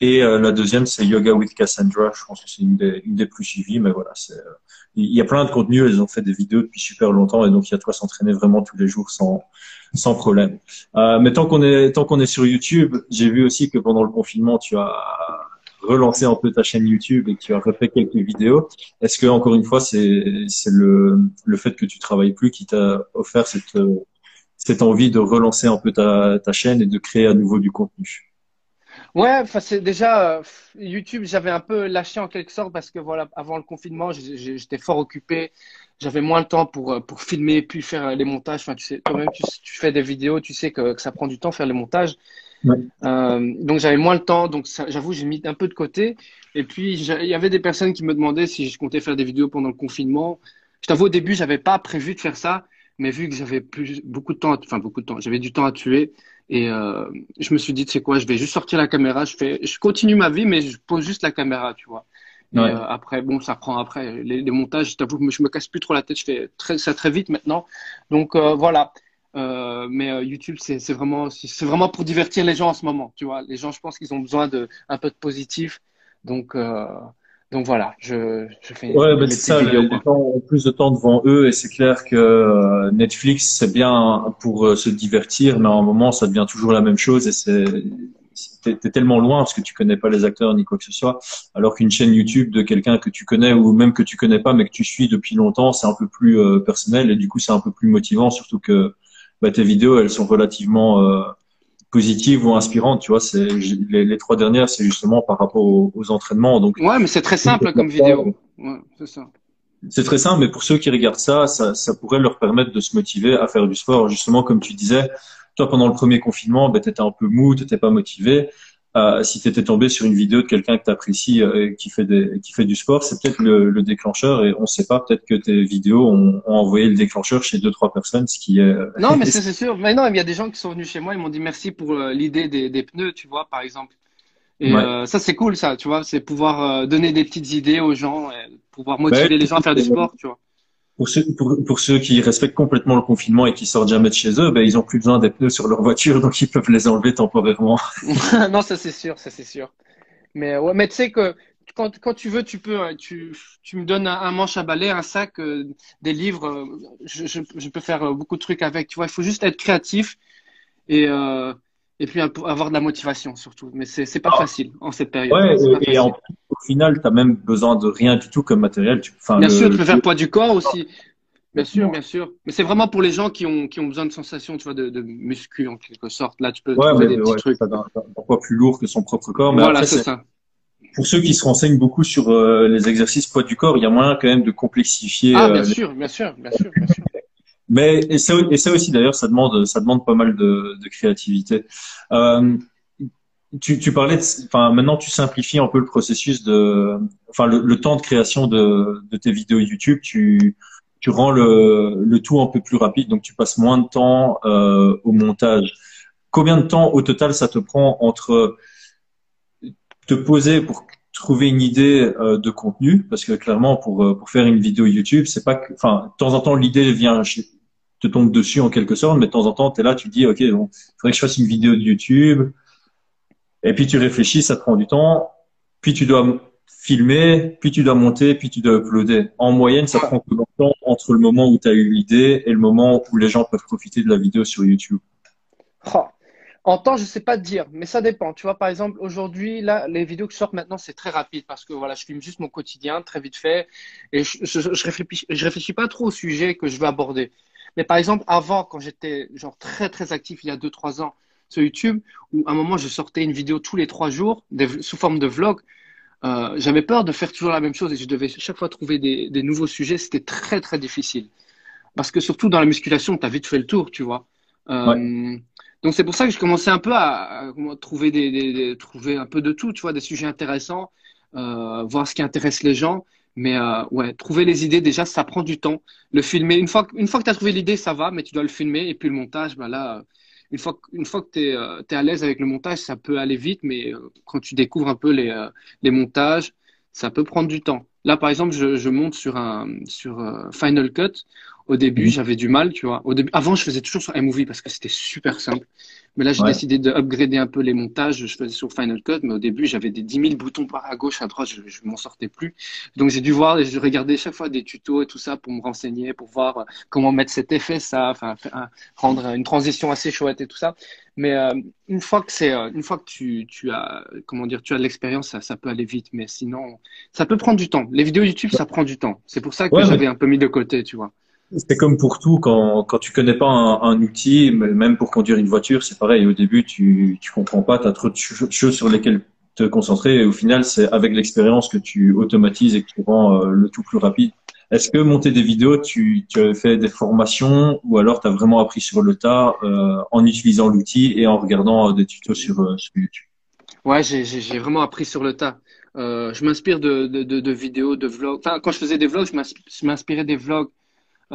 Speaker 2: Et euh, la deuxième, c'est Yoga with Cassandra. Je pense que c'est une des, une des plus suivies, mais voilà, c'est, euh, il y a plein de contenus. Elles ont fait des vidéos depuis super longtemps, et donc il y a de quoi s'entraîner vraiment tous les jours sans, sans problème. Euh, mais tant qu'on est tant qu'on est sur YouTube, j'ai vu aussi que pendant le confinement, tu as relancé un peu ta chaîne YouTube et que tu as refait quelques vidéos. Est-ce que encore une fois, c'est le le fait que tu travailles plus qui t'a offert cette cette envie de relancer un peu ta ta chaîne et de créer à nouveau du contenu?
Speaker 1: Ouais, enfin c'est déjà YouTube, j'avais un peu lâché en quelque sorte parce que voilà, avant le confinement, j'étais fort occupé, j'avais moins le temps pour pour filmer puis faire les montages. Enfin, tu sais, toi-même tu, fais des vidéos, tu sais que ça prend du temps faire les montages.
Speaker 2: Ouais.
Speaker 1: Euh, donc j'avais moins le temps, donc j'avoue j'ai mis un peu de côté. Et puis il y avait des personnes qui me demandaient si je comptais faire des vidéos pendant le confinement. Je t'avoue au début j'avais pas prévu de faire ça, mais vu que j'avais plus beaucoup de temps, enfin beaucoup de temps, j'avais du temps à tuer. Et euh, je me suis dit, tu sais quoi, je vais juste sortir la caméra, je fais, je continue ma vie, mais je pose juste la caméra, tu vois. Et
Speaker 2: Ouais.
Speaker 1: euh, après, bon, ça prend après. Les, les montages, je t'avoue, je me casse plus trop la tête, je fais très, ça très vite maintenant. Donc euh, voilà. Euh, mais euh, YouTube, c'est vraiment, c'est vraiment pour divertir les gens en ce moment, tu vois. Les gens, je pense qu'ils ont besoin de un peu de positif. Donc, euh, donc voilà, je, je fais
Speaker 2: Ouais, bah, c'est ça, les,
Speaker 1: vidéos,
Speaker 2: les
Speaker 1: quoi.
Speaker 2: gens ont plus de temps devant eux et c'est clair que euh, Netflix, c'est bien pour euh, se divertir, mais à un moment, ça devient toujours la même chose et c'est, t'es tellement loin parce que tu connais pas les acteurs ni quoi que ce soit, alors qu'une chaîne YouTube de quelqu'un que tu connais ou même que tu connais pas mais que tu suis depuis longtemps, c'est un peu plus euh, personnel et du coup, c'est un peu plus motivant, surtout que bah, tes vidéos, elles sont relativement euh, positives ou inspirantes, tu vois. C'est les, les trois dernières, c'est justement par rapport aux, aux entraînements, donc
Speaker 1: Ouais, mais c'est très simple comme vidéo. Ouais, c'est ça.
Speaker 2: c'est très simple, mais pour ceux qui regardent ça, ça, ça pourrait leur permettre de se motiver à faire du sport. Justement, comme tu disais, toi, pendant le premier confinement, ben, tu étais un peu mou, tu pas motivé. Euh, si tu étais tombé sur une vidéo de quelqu'un que tu apprécies euh, qui fait des, qui fait du sport, c'est peut-être le, le déclencheur et on sait pas, peut-être que tes vidéos ont, ont envoyé le déclencheur chez deux, trois personnes, ce qui est...
Speaker 1: Non, mais c'est c'est sûr. Mais non, il y a des gens qui sont venus chez moi, ils m'ont dit merci pour euh, l'idée des, des pneus, tu vois, par exemple. Et
Speaker 2: Ouais.
Speaker 1: euh, ça, c'est cool, ça, tu vois, c'est pouvoir euh, donner des petites idées aux gens, et pouvoir motiver
Speaker 2: Ouais.
Speaker 1: les gens à faire du sport, tu vois.
Speaker 2: Pour ceux, pour, pour ceux qui respectent complètement le confinement et qui sortent jamais de chez eux, ben, ils ont plus besoin des pneus sur leur voiture, donc ils peuvent les enlever temporairement.
Speaker 1: non, ça c'est sûr, ça c'est sûr. Mais ouais, mais tu sais que quand, quand tu veux, tu peux, hein, tu, tu me donnes un, manche à balai, un sac, euh, des livres, euh, je, je, peux faire euh, beaucoup de trucs avec, tu vois. Il faut juste être créatif et, et puis avoir de la motivation surtout. Mais c'est, pas
Speaker 2: Ah.
Speaker 1: facile en cette période.
Speaker 2: Ouais, et, et en, au final, tu même besoin de rien du tout comme matériel. Tu,
Speaker 1: Bien
Speaker 2: le-
Speaker 1: sûr, tu peux faire poids du corps aussi. Bien sûr, bien sûr. Mais c'est vraiment pour les gens qui ont, qui ont besoin de sensations, tu vois, de, de muscu en quelque sorte. Là, tu peux
Speaker 2: Ouais,
Speaker 1: trouver
Speaker 2: mais
Speaker 1: des petits
Speaker 2: ouais,
Speaker 1: trucs.
Speaker 2: ça d'un poids plus lourd que son propre corps. Mais
Speaker 1: Voilà, c'est ça.
Speaker 2: pour ceux qui se renseignent beaucoup sur euh, les exercices poids du corps, il y a moyen quand même de complexifier.
Speaker 1: Ah,
Speaker 2: euh,
Speaker 1: bien sûr, bien sûr, bien sûr, bien sûr.
Speaker 2: Mais et ça, et ça aussi d'ailleurs, ça demande, ça demande pas mal de, de créativité. Euh, tu, tu parlais, enfin maintenant tu simplifies un peu le processus de, enfin le, le temps de création de, de tes vidéos YouTube. Tu, tu rends le, le tout un peu plus rapide, donc tu passes moins de temps euh, au montage. Combien de temps au total ça te prend entre te poser pour trouver une idée euh, de contenu parce que clairement pour euh, pour faire une vidéo YouTube, c'est pas que, enfin de temps en temps l'idée vient te tombe dessus en quelque sorte, mais de temps en temps tu es là, tu dis OK, bon, faudrait que je fasse une vidéo de YouTube. Et puis tu réfléchis, ça prend du temps, puis tu dois filmer, puis tu dois monter, puis tu dois uploader. En moyenne, ça prend combien de temps entre le moment où tu as eu l'idée et le moment où les gens peuvent profiter de la vidéo sur YouTube
Speaker 1: oh. En temps, je sais pas te dire, mais ça dépend. Tu vois, par exemple, aujourd'hui, là, les vidéos que je sors maintenant, c'est très rapide parce que voilà, je filme juste mon quotidien, très vite fait, et je, je, réfléchis, pas trop au sujet que je veux aborder. Mais par exemple, avant, quand j'étais genre très très actif il y a 2-3 ans sur YouTube, où à un moment je sortais une vidéo tous les trois jours sous forme de vlog, euh, j'avais peur de faire toujours la même chose et je devais chaque fois trouver des, des nouveaux sujets. C'était très très difficile parce que surtout dans la musculation, tu as vite fait le tour, tu vois. Euh, donc c'est pour ça que je commençais un peu à, trouver des, trouver un peu de tout, tu vois, des sujets intéressants, euh, voir ce qui intéresse les gens. Mais euh, ouais, trouver les idées déjà, ça prend du temps. Le filmer, une fois, une fois que tu as trouvé l'idée, ça va, mais tu dois le filmer. Et puis le montage, bah là, une fois, une fois que tu es, euh, à l'aise avec le montage, ça peut aller vite. Mais euh, quand tu découvres un peu les, euh, les montages, ça peut prendre du temps. Là, par exemple, je, je monte sur un sur Final Cut. Au début, mhm. j'avais du mal, tu vois. Au début, avant, je faisais toujours sur iMovie parce que c'était super simple. Mais là, j'ai décidé de upgrader un peu les montages. Je faisais sur Final Cut, mais au début, j'avais des 10 000 boutons par à gauche, à droite, je, je m'en sortais plus. Donc, j'ai dû voir, je regardais chaque fois des tutos et tout ça pour me renseigner, pour voir euh, comment mettre cet effet, ça, enfin, rendre une transition assez chouette et tout ça. Mais euh, une fois que c'est, euh, une fois que tu, tu as, comment dire, tu as de l'expérience, ça, ça peut aller vite. Mais sinon, ça peut prendre du temps. Les vidéos YouTube, ça prend du temps. C'est pour ça que j'avais un peu mis de côté, tu vois.
Speaker 2: C'est comme pour tout, quand, quand tu connais pas un, un, outil, même pour conduire une voiture, c'est pareil. Au début, tu, tu comprends pas, tu as trop de choses sur lesquelles te concentrer et au final, c'est avec l'expérience que tu automatises et que tu rends euh, le tout plus rapide. Est-ce que monter des vidéos, tu, tu as fait des formations ou alors tu as vraiment appris sur le tas euh, en utilisant l'outil et en regardant euh, des tutos sur, sur YouTube?
Speaker 1: Ouais, j'ai vraiment appris sur le tas. je m'inspire de, de, de, de, vidéos, de vlogs. Enfin, quand je faisais des vlogs, je m'inspirais des vlogs euh,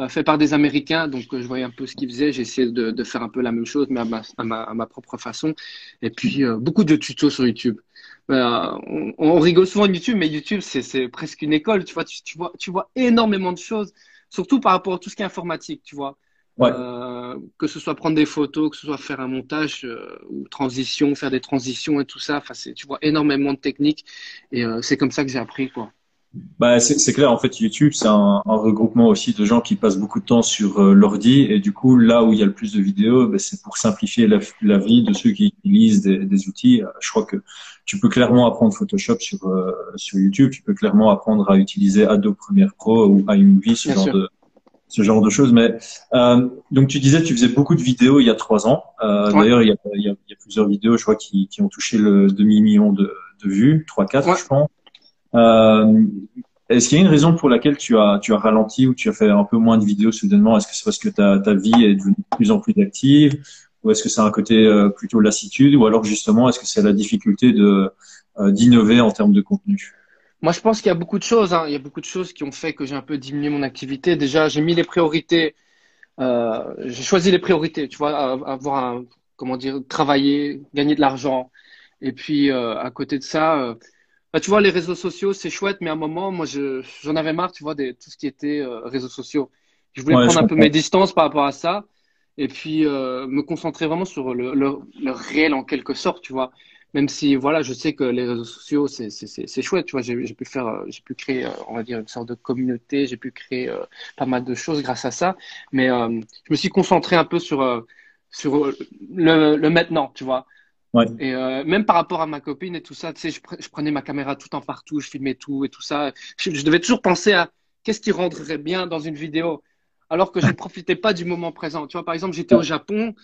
Speaker 1: fait par des Américains, donc euh, je voyais un peu ce qu'ils faisaient. J'ai essayé de, de, faire un peu la même chose, mais à ma, à ma, à ma propre façon. Et puis euh, beaucoup de tutos sur YouTube. On, on, rigole souvent de YouTube, mais YouTube c'est presque une école. Tu vois, tu, tu, vois, tu vois énormément de choses, surtout par rapport à tout ce qui est informatique. Tu vois. Ouais. Euh, que ce soit prendre des photos, que ce soit faire un montage ou transition, faire des transitions et tout ça. Enfin, tu vois énormément de techniques et c'est comme ça que j'ai appris quoi.
Speaker 2: Bah, c'est clair, en fait, YouTube, c'est un, un, regroupement aussi de gens qui passent beaucoup de temps sur euh, l'ordi. Et du coup, là où il y a le plus de vidéos, bah, c'est pour simplifier la, la, vie de ceux qui utilisent des, des, outils. Euh, je crois que tu peux clairement apprendre Photoshop sur, euh, sur YouTube. Tu peux clairement apprendre à utiliser Adobe Premiere Pro ou iMovie, ce genre de ce genre de choses. Mais euh, donc tu disais, tu faisais beaucoup de vidéos il y a trois ans. Euh, D'ailleurs, il y a, il, y a, il y a, plusieurs vidéos, je crois, qui, qui ont touché le demi million de, de vues, trois, quatre, je pense. Euh, est-ce qu'il y a une raison pour laquelle tu as, tu as ralenti ou tu as fait un peu moins de vidéos soudainement? Est-ce que c'est parce que ta, ta vie est devenue de plus en plus active? Ou est-ce que c'est un côté euh, plutôt lassitude? Ou alors justement, est-ce que c'est la difficulté de euh, d'innover en termes de contenu?
Speaker 1: Moi, je pense qu'il y a beaucoup de choses. Hein. Il y a beaucoup de choses qui ont fait que j'ai un peu diminué mon activité. Déjà, j'ai mis les priorités. J'ai choisi les priorités. Tu vois, avoir un, comment dire, travailler, gagner de l'argent. Et puis, à côté de ça bah, tu vois, les réseaux sociaux, c'est chouette, mais à un moment, moi, j'en avais marre, tu vois, de tout ce qui était euh, réseaux sociaux. Je voulais prendre un peu mes distances par rapport à ça et puis euh, me concentrer vraiment sur le, le, le, réel en quelque sorte, tu vois. Même si, voilà, je sais que les réseaux sociaux, c'est chouette, tu vois. J'ai pu faire, euh, j'ai pu créer, euh, on va dire, une sorte de communauté, j'ai pu créer pas mal de choses grâce à ça. Mais je me suis concentré un peu sur, sur le, le maintenant, tu vois. Ouais. Et euh, même par rapport à ma copine et tout ça, tu sais, je, je, prenais ma caméra tout en partout, je filmais tout et tout ça. Je, je devais toujours penser à qu'est-ce qui rendrait bien dans une vidéo, alors que je ne profitais pas du moment présent. Tu vois, par exemple, j'étais au Japon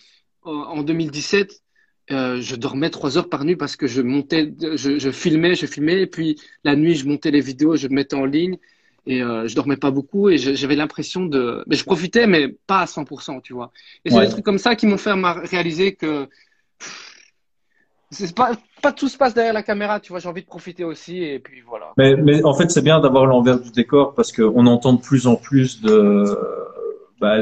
Speaker 1: euh, en 2017. Euh, je dormais trois heures par nuit parce que je montais, je, je, filmais, je filmais, et puis la nuit, je montais les vidéos, je mettais en ligne, et euh, je dormais pas beaucoup, et j'avais l'impression de, mais je profitais, mais pas à 100%, tu vois. Et c'est des trucs comme ça qui m'ont fait réaliser que c'est pas, pas tout se passe derrière la caméra, tu vois, j'ai envie de profiter aussi et puis voilà.
Speaker 2: Mais, mais en fait, c'est bien d'avoir l'envers du décor parce qu'on entend de plus en plus de, bah,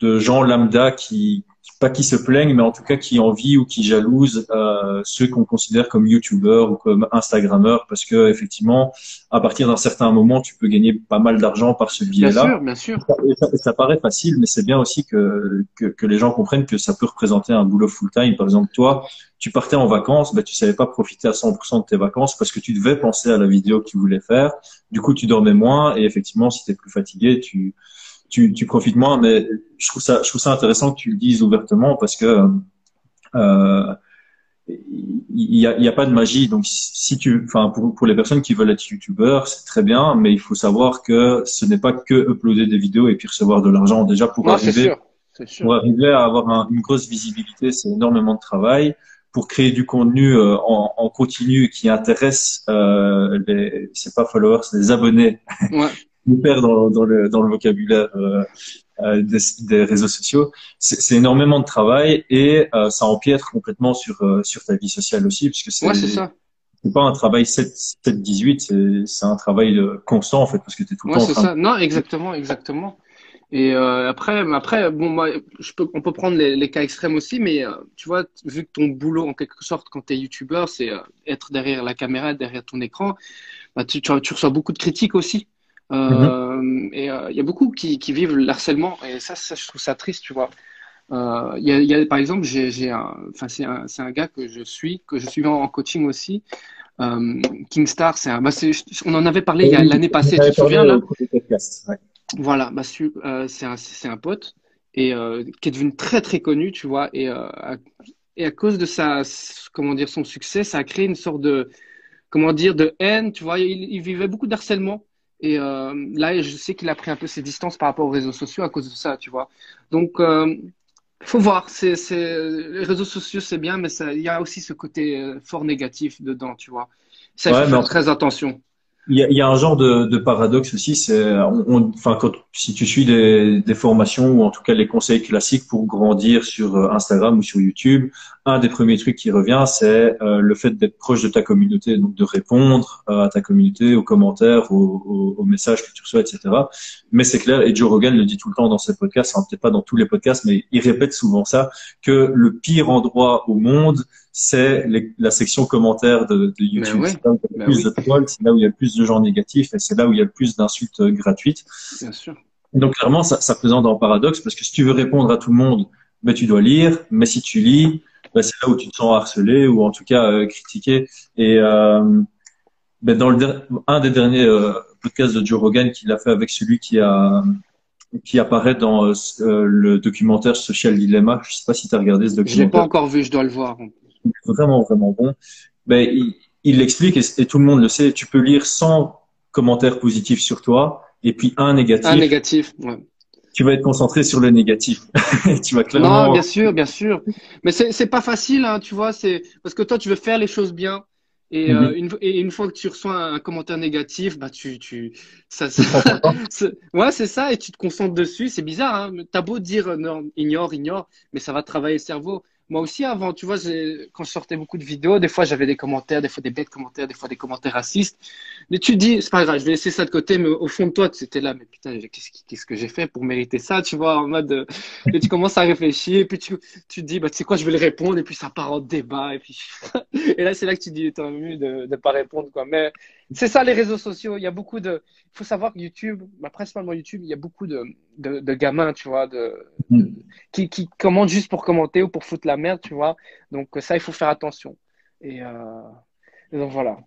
Speaker 2: de gens lambda qui, pas qui se plaignent, mais en tout cas qui envient ou qui jalousent euh, ceux qu'on considère comme youtubeurs ou comme instagrammeurs, parce que effectivement, à partir d'un certain moment, tu peux gagner pas mal d'argent par ce biais-là.
Speaker 1: Bien sûr, bien sûr.
Speaker 2: Et ça, ça, paraît facile, mais c'est bien aussi que, que, que les gens comprennent que ça peut représenter un boulot full-time. Par exemple, toi, tu partais en vacances, ben, tu savais pas profiter à 100% de tes vacances parce que tu devais penser à la vidéo que tu voulais faire. Du coup, tu dormais moins et effectivement, si tu es plus fatigué, tu tu, tu profites moins. Mais je trouve ça, je trouve ça intéressant que tu le dises ouvertement parce que euh, il y a, y a, pas de magie. Donc, si tu, enfin, pour, pour les personnes qui veulent être youtubeurs, c'est très bien, mais il faut savoir que ce n'est pas que uploader des vidéos et puis recevoir de l'argent. Déjà, pour arriver, sûr, pour arriver à avoir une grosse visibilité, c'est énormément de travail. Pour créer du contenu euh, en, en, continu qui intéresse euh, les, c'est pas followers, c'est les abonnés. Ouais. nous perd dans, dans, le, dans le vocabulaire euh, euh, des, des, réseaux sociaux. C'est énormément de travail et euh, ça empiètre complètement sur, euh, sur ta vie sociale aussi, puisque c'est
Speaker 1: ouais.
Speaker 2: C'est pas un travail 7-18, c'est un travail constant en fait, parce que tu es tout le
Speaker 1: ouais,
Speaker 2: temps en
Speaker 1: train ça. Non, exactement, exactement. Et après, après, bon, moi, je peux, on peut prendre les, les cas extrêmes aussi, mais tu vois, vu que ton boulot, en quelque sorte, quand tu es youtubeur, c'est être derrière la caméra, derrière ton écran, bah, tu, tu, tu, reçois beaucoup de critiques aussi. Euh, Et il euh, y a beaucoup qui, qui, vivent le harcèlement et ça, ça, je trouve ça triste, tu vois. Il euh, y, a, y, a, par exemple, j'ai un, enfin c'est un, un, gars que je suis, que je suis en, coaching aussi. Euh, Kingstar, c'est un, bah on en avait parlé oui, l'année passée, tu te souviens là? ouais. Voilà, bah, euh, c'est un, un pote et euh, qui est devenu très très connu, tu vois, et, euh, et à cause de sa, comment dire, son succès, ça a créé une sorte de, comment dire, de haine, tu vois. Il, il vivait beaucoup d'harcèlement et euh, là, je sais qu'il a pris un peu ses distances par rapport aux réseaux sociaux à cause de ça, tu vois. Donc, euh, faut voir. C'est, c'est, les réseaux sociaux, c'est bien, mais il y a aussi ce côté euh, fort négatif dedans, tu vois. Ça, ouais, il faut faire très attention.
Speaker 2: Il y y a un genre de, de paradoxe aussi, c'est, enfin, quand, si tu suis des, des, formations ou en tout cas les conseils classiques pour grandir sur euh, Instagram ou sur YouTube, un des premiers trucs qui revient, c'est euh, le fait d'être proche de ta communauté, donc de répondre euh, à ta communauté, aux commentaires, aux, aux, aux messages que tu reçois, etc. Mais c'est clair, et Joe Rogan le dit tout le temps dans ses podcasts, enfin, peut-être pas dans tous les podcasts, mais il répète souvent ça, que le pire endroit au monde, c'est la section commentaires de, de YouTube.
Speaker 1: Ouais,
Speaker 2: c'est là où il y a le
Speaker 1: ben
Speaker 2: plus
Speaker 1: oui.
Speaker 2: de trolls, c'est là où il y a le plus de gens négatifs, et c'est là où il y a le plus d'insultes euh, gratuites.
Speaker 1: Bien sûr.
Speaker 2: Donc clairement, ça, ça présente un paradoxe, parce que si tu veux répondre à tout le monde, ben, tu dois lire, mais si tu lis, ben, c'est là où tu te sens harcelé ou en tout cas euh, critiqué. Et euh, ben, dans le un des derniers euh, podcasts de Joe Rogan qu'il a fait avec celui qui a qui apparaît dans le documentaire Social Dilemma. Je sais pas si tu as regardé ce documentaire.
Speaker 1: Je l'ai pas encore vu, je dois le voir.
Speaker 2: Vraiment, vraiment bon. Ben, il, l'explique et, et, tout le monde le sait. Tu peux lire 100 commentaires positifs sur toi et puis un négatif.
Speaker 1: Un négatif, ouais.
Speaker 2: Tu vas être concentré sur le négatif. tu vas clairement.
Speaker 1: Non, bien sûr, bien sûr. Mais c'est c'est pas facile, hein, tu vois. C'est parce que toi, tu veux faire les choses bien. Et,
Speaker 2: Mhm.
Speaker 1: euh, une, et une fois que tu reçois un commentaire négatif, bah tu, tu, ça, ouais, c'est ça, et tu te concentres dessus. C'est bizarre, hein. T'as beau dire euh, non, ignore, ignore, mais ça va travailler le cerveau. Moi aussi, avant, tu vois, quand je sortais beaucoup de vidéos, des fois j'avais des commentaires, des fois des bêtes commentaires, des fois des commentaires racistes. Mais tu dis, c'est pas grave, je vais laisser ça de côté, mais au fond de toi, tu étais là, mais putain, qu'est-ce qu'est-ce que j'ai fait pour mériter ça, tu vois, en mode, euh, et tu commences à réfléchir, et puis tu, tu te dis, bah, tu sais quoi, je vais le répondre, et puis ça part en débat, et puis, et là, c'est là que tu dis, t'as mieux de ne pas répondre, quoi. Mais c'est ça, les réseaux sociaux. Il y a beaucoup de, il faut savoir que YouTube, bah, principalement YouTube, il y a beaucoup de, de, de gamins, tu vois, de,
Speaker 2: Mm.
Speaker 1: de- qui, qui commentent juste pour commenter ou pour foutre la merde, tu vois. Donc, ça, il faut faire attention. Et, euh, et donc, voilà.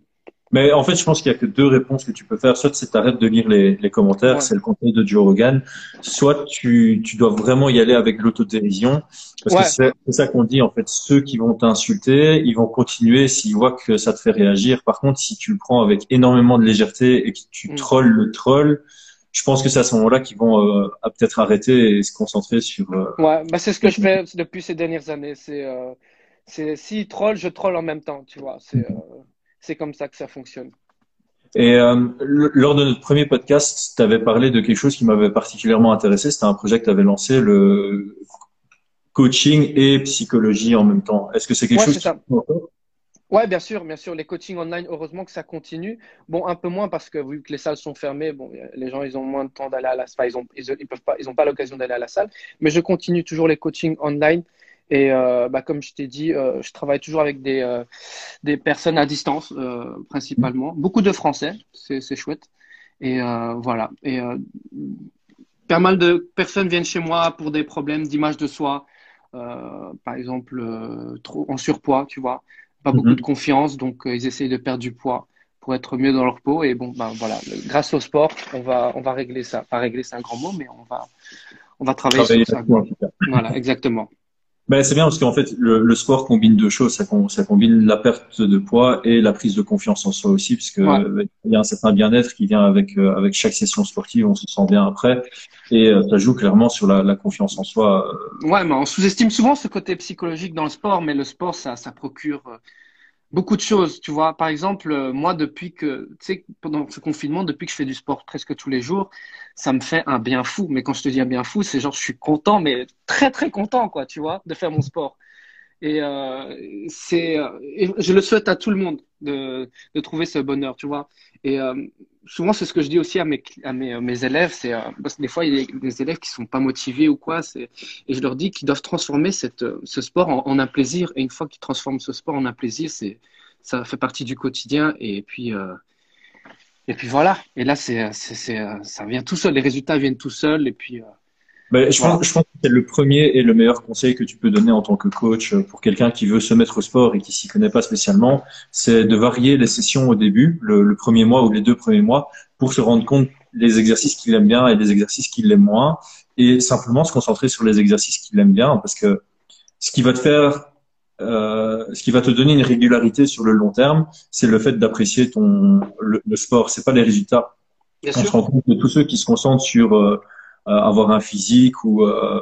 Speaker 2: Mais en fait, je pense qu'il y a que deux réponses que tu peux faire. Soit c'est t'arrêtes de lire les, les commentaires,
Speaker 1: Ouais.
Speaker 2: c'est le conseil de Joe Rogan. Soit tu, tu dois vraiment y aller avec l'autodérision. Parce
Speaker 1: Ouais.
Speaker 2: que c'est c'est ça qu'on dit, en fait. Ceux qui vont t'insulter, ils vont continuer s'ils voient que ça te fait réagir. Par contre, si tu le prends avec énormément de légèreté et que tu
Speaker 1: Mm.
Speaker 2: trolls le troll, je pense que c'est à ce moment-là qu'ils vont euh, peut-être arrêter et se concentrer sur... euh,
Speaker 1: Ouais, bah, c'est ce que je fais depuis ces dernières années. C'est, euh, c'est, si troll, je troll en même temps, tu vois. C'est, euh, c'est comme ça que ça fonctionne.
Speaker 2: Et euh, le- lors de notre premier podcast, tu avais parlé de quelque chose qui m'avait particulièrement intéressé. C'était un projet que tu avais lancé, le coaching et psychologie en même temps. Est-ce que c'est quelque
Speaker 1: Ouais,
Speaker 2: chose
Speaker 1: c'est ça.
Speaker 2: qui...
Speaker 1: Ouais, bien sûr, bien sûr. Les coachings online, heureusement que ça continue. Bon, un peu moins parce que vu que les salles sont fermées, bon, les gens, ils ont moins de temps d'aller à la salle. Ils ont, ils, peuvent pas, ils ont pas l'occasion d'aller à la salle. Mais je continue toujours les coachings online. Et euh, bah, comme je t'ai dit, euh, je travaille toujours avec des, euh, des personnes à distance, principalement. Beaucoup de Français, c'est chouette. Et voilà. Et pas mal de personnes viennent chez moi pour des problèmes d'image de soi. par exemple, trop en surpoids, tu vois pas beaucoup mhm. de confiance, donc ils essayent de perdre du poids pour être mieux dans leur peau. Et bon, ben voilà, grâce au sport, on va, on va régler ça. Pas régler, c'est un grand mot, mais on va, on va travailler, sur ça. Voilà, exactement.
Speaker 2: Ben, c'est bien parce qu'en fait, le, sport combine deux choses. Ça, ça, combine la perte de poids et la prise de confiance en soi aussi, puisque il y a un certain bien-être qui vient avec euh, avec chaque session sportive. On se sent bien après, et euh, ça joue clairement sur la, la confiance en soi.
Speaker 1: Euh. Ouais, mais on sous-estime souvent ce côté psychologique dans le sport, mais le sport, ça, ça procure beaucoup de choses, tu vois. Par exemple, euh, moi, depuis que, tu sais, pendant ce confinement, depuis que je fais du sport presque tous les jours, ça me fait un bien fou. Mais quand je te dis un bien fou, c'est genre, je suis content, mais très, très content, quoi, tu vois, de faire mon sport. Et euh, c'est, euh, je le souhaite à tout le monde de, de trouver ce bonheur, tu vois. Et euh, souvent, c'est ce que je dis aussi à mes, à mes, mes élèves, c'est parce que des fois, il y a des élèves qui sont pas motivés ou quoi, et je leur dis qu'ils doivent transformer cette, ce sport en, un plaisir. Et une fois qu'ils transforment ce sport en un plaisir, c'est, ça fait partie du quotidien. Et puis, et puis voilà. Et là, c'est, c'est, ça vient tout seul. Les résultats viennent tout seuls. Et puis,
Speaker 2: ben, je, pense, je pense que c'est le premier et le meilleur conseil que tu peux donner en tant que coach pour quelqu'un qui veut se mettre au sport et qui s'y connaît pas spécialement, c'est de varier les sessions au début, le, premier mois ou les deux premiers mois, pour se rendre compte des exercices qu'il aime bien et des exercices qu'il aime moins, et simplement se concentrer sur les exercices qu'il aime bien, parce que ce qui va te faire, euh, ce qui va te donner une régularité sur le long terme, c'est le fait d'apprécier ton le, le sport. C'est pas les résultats. Bien On se rend compte de tous ceux qui se concentrent sur euh, euh, avoir un physique euh,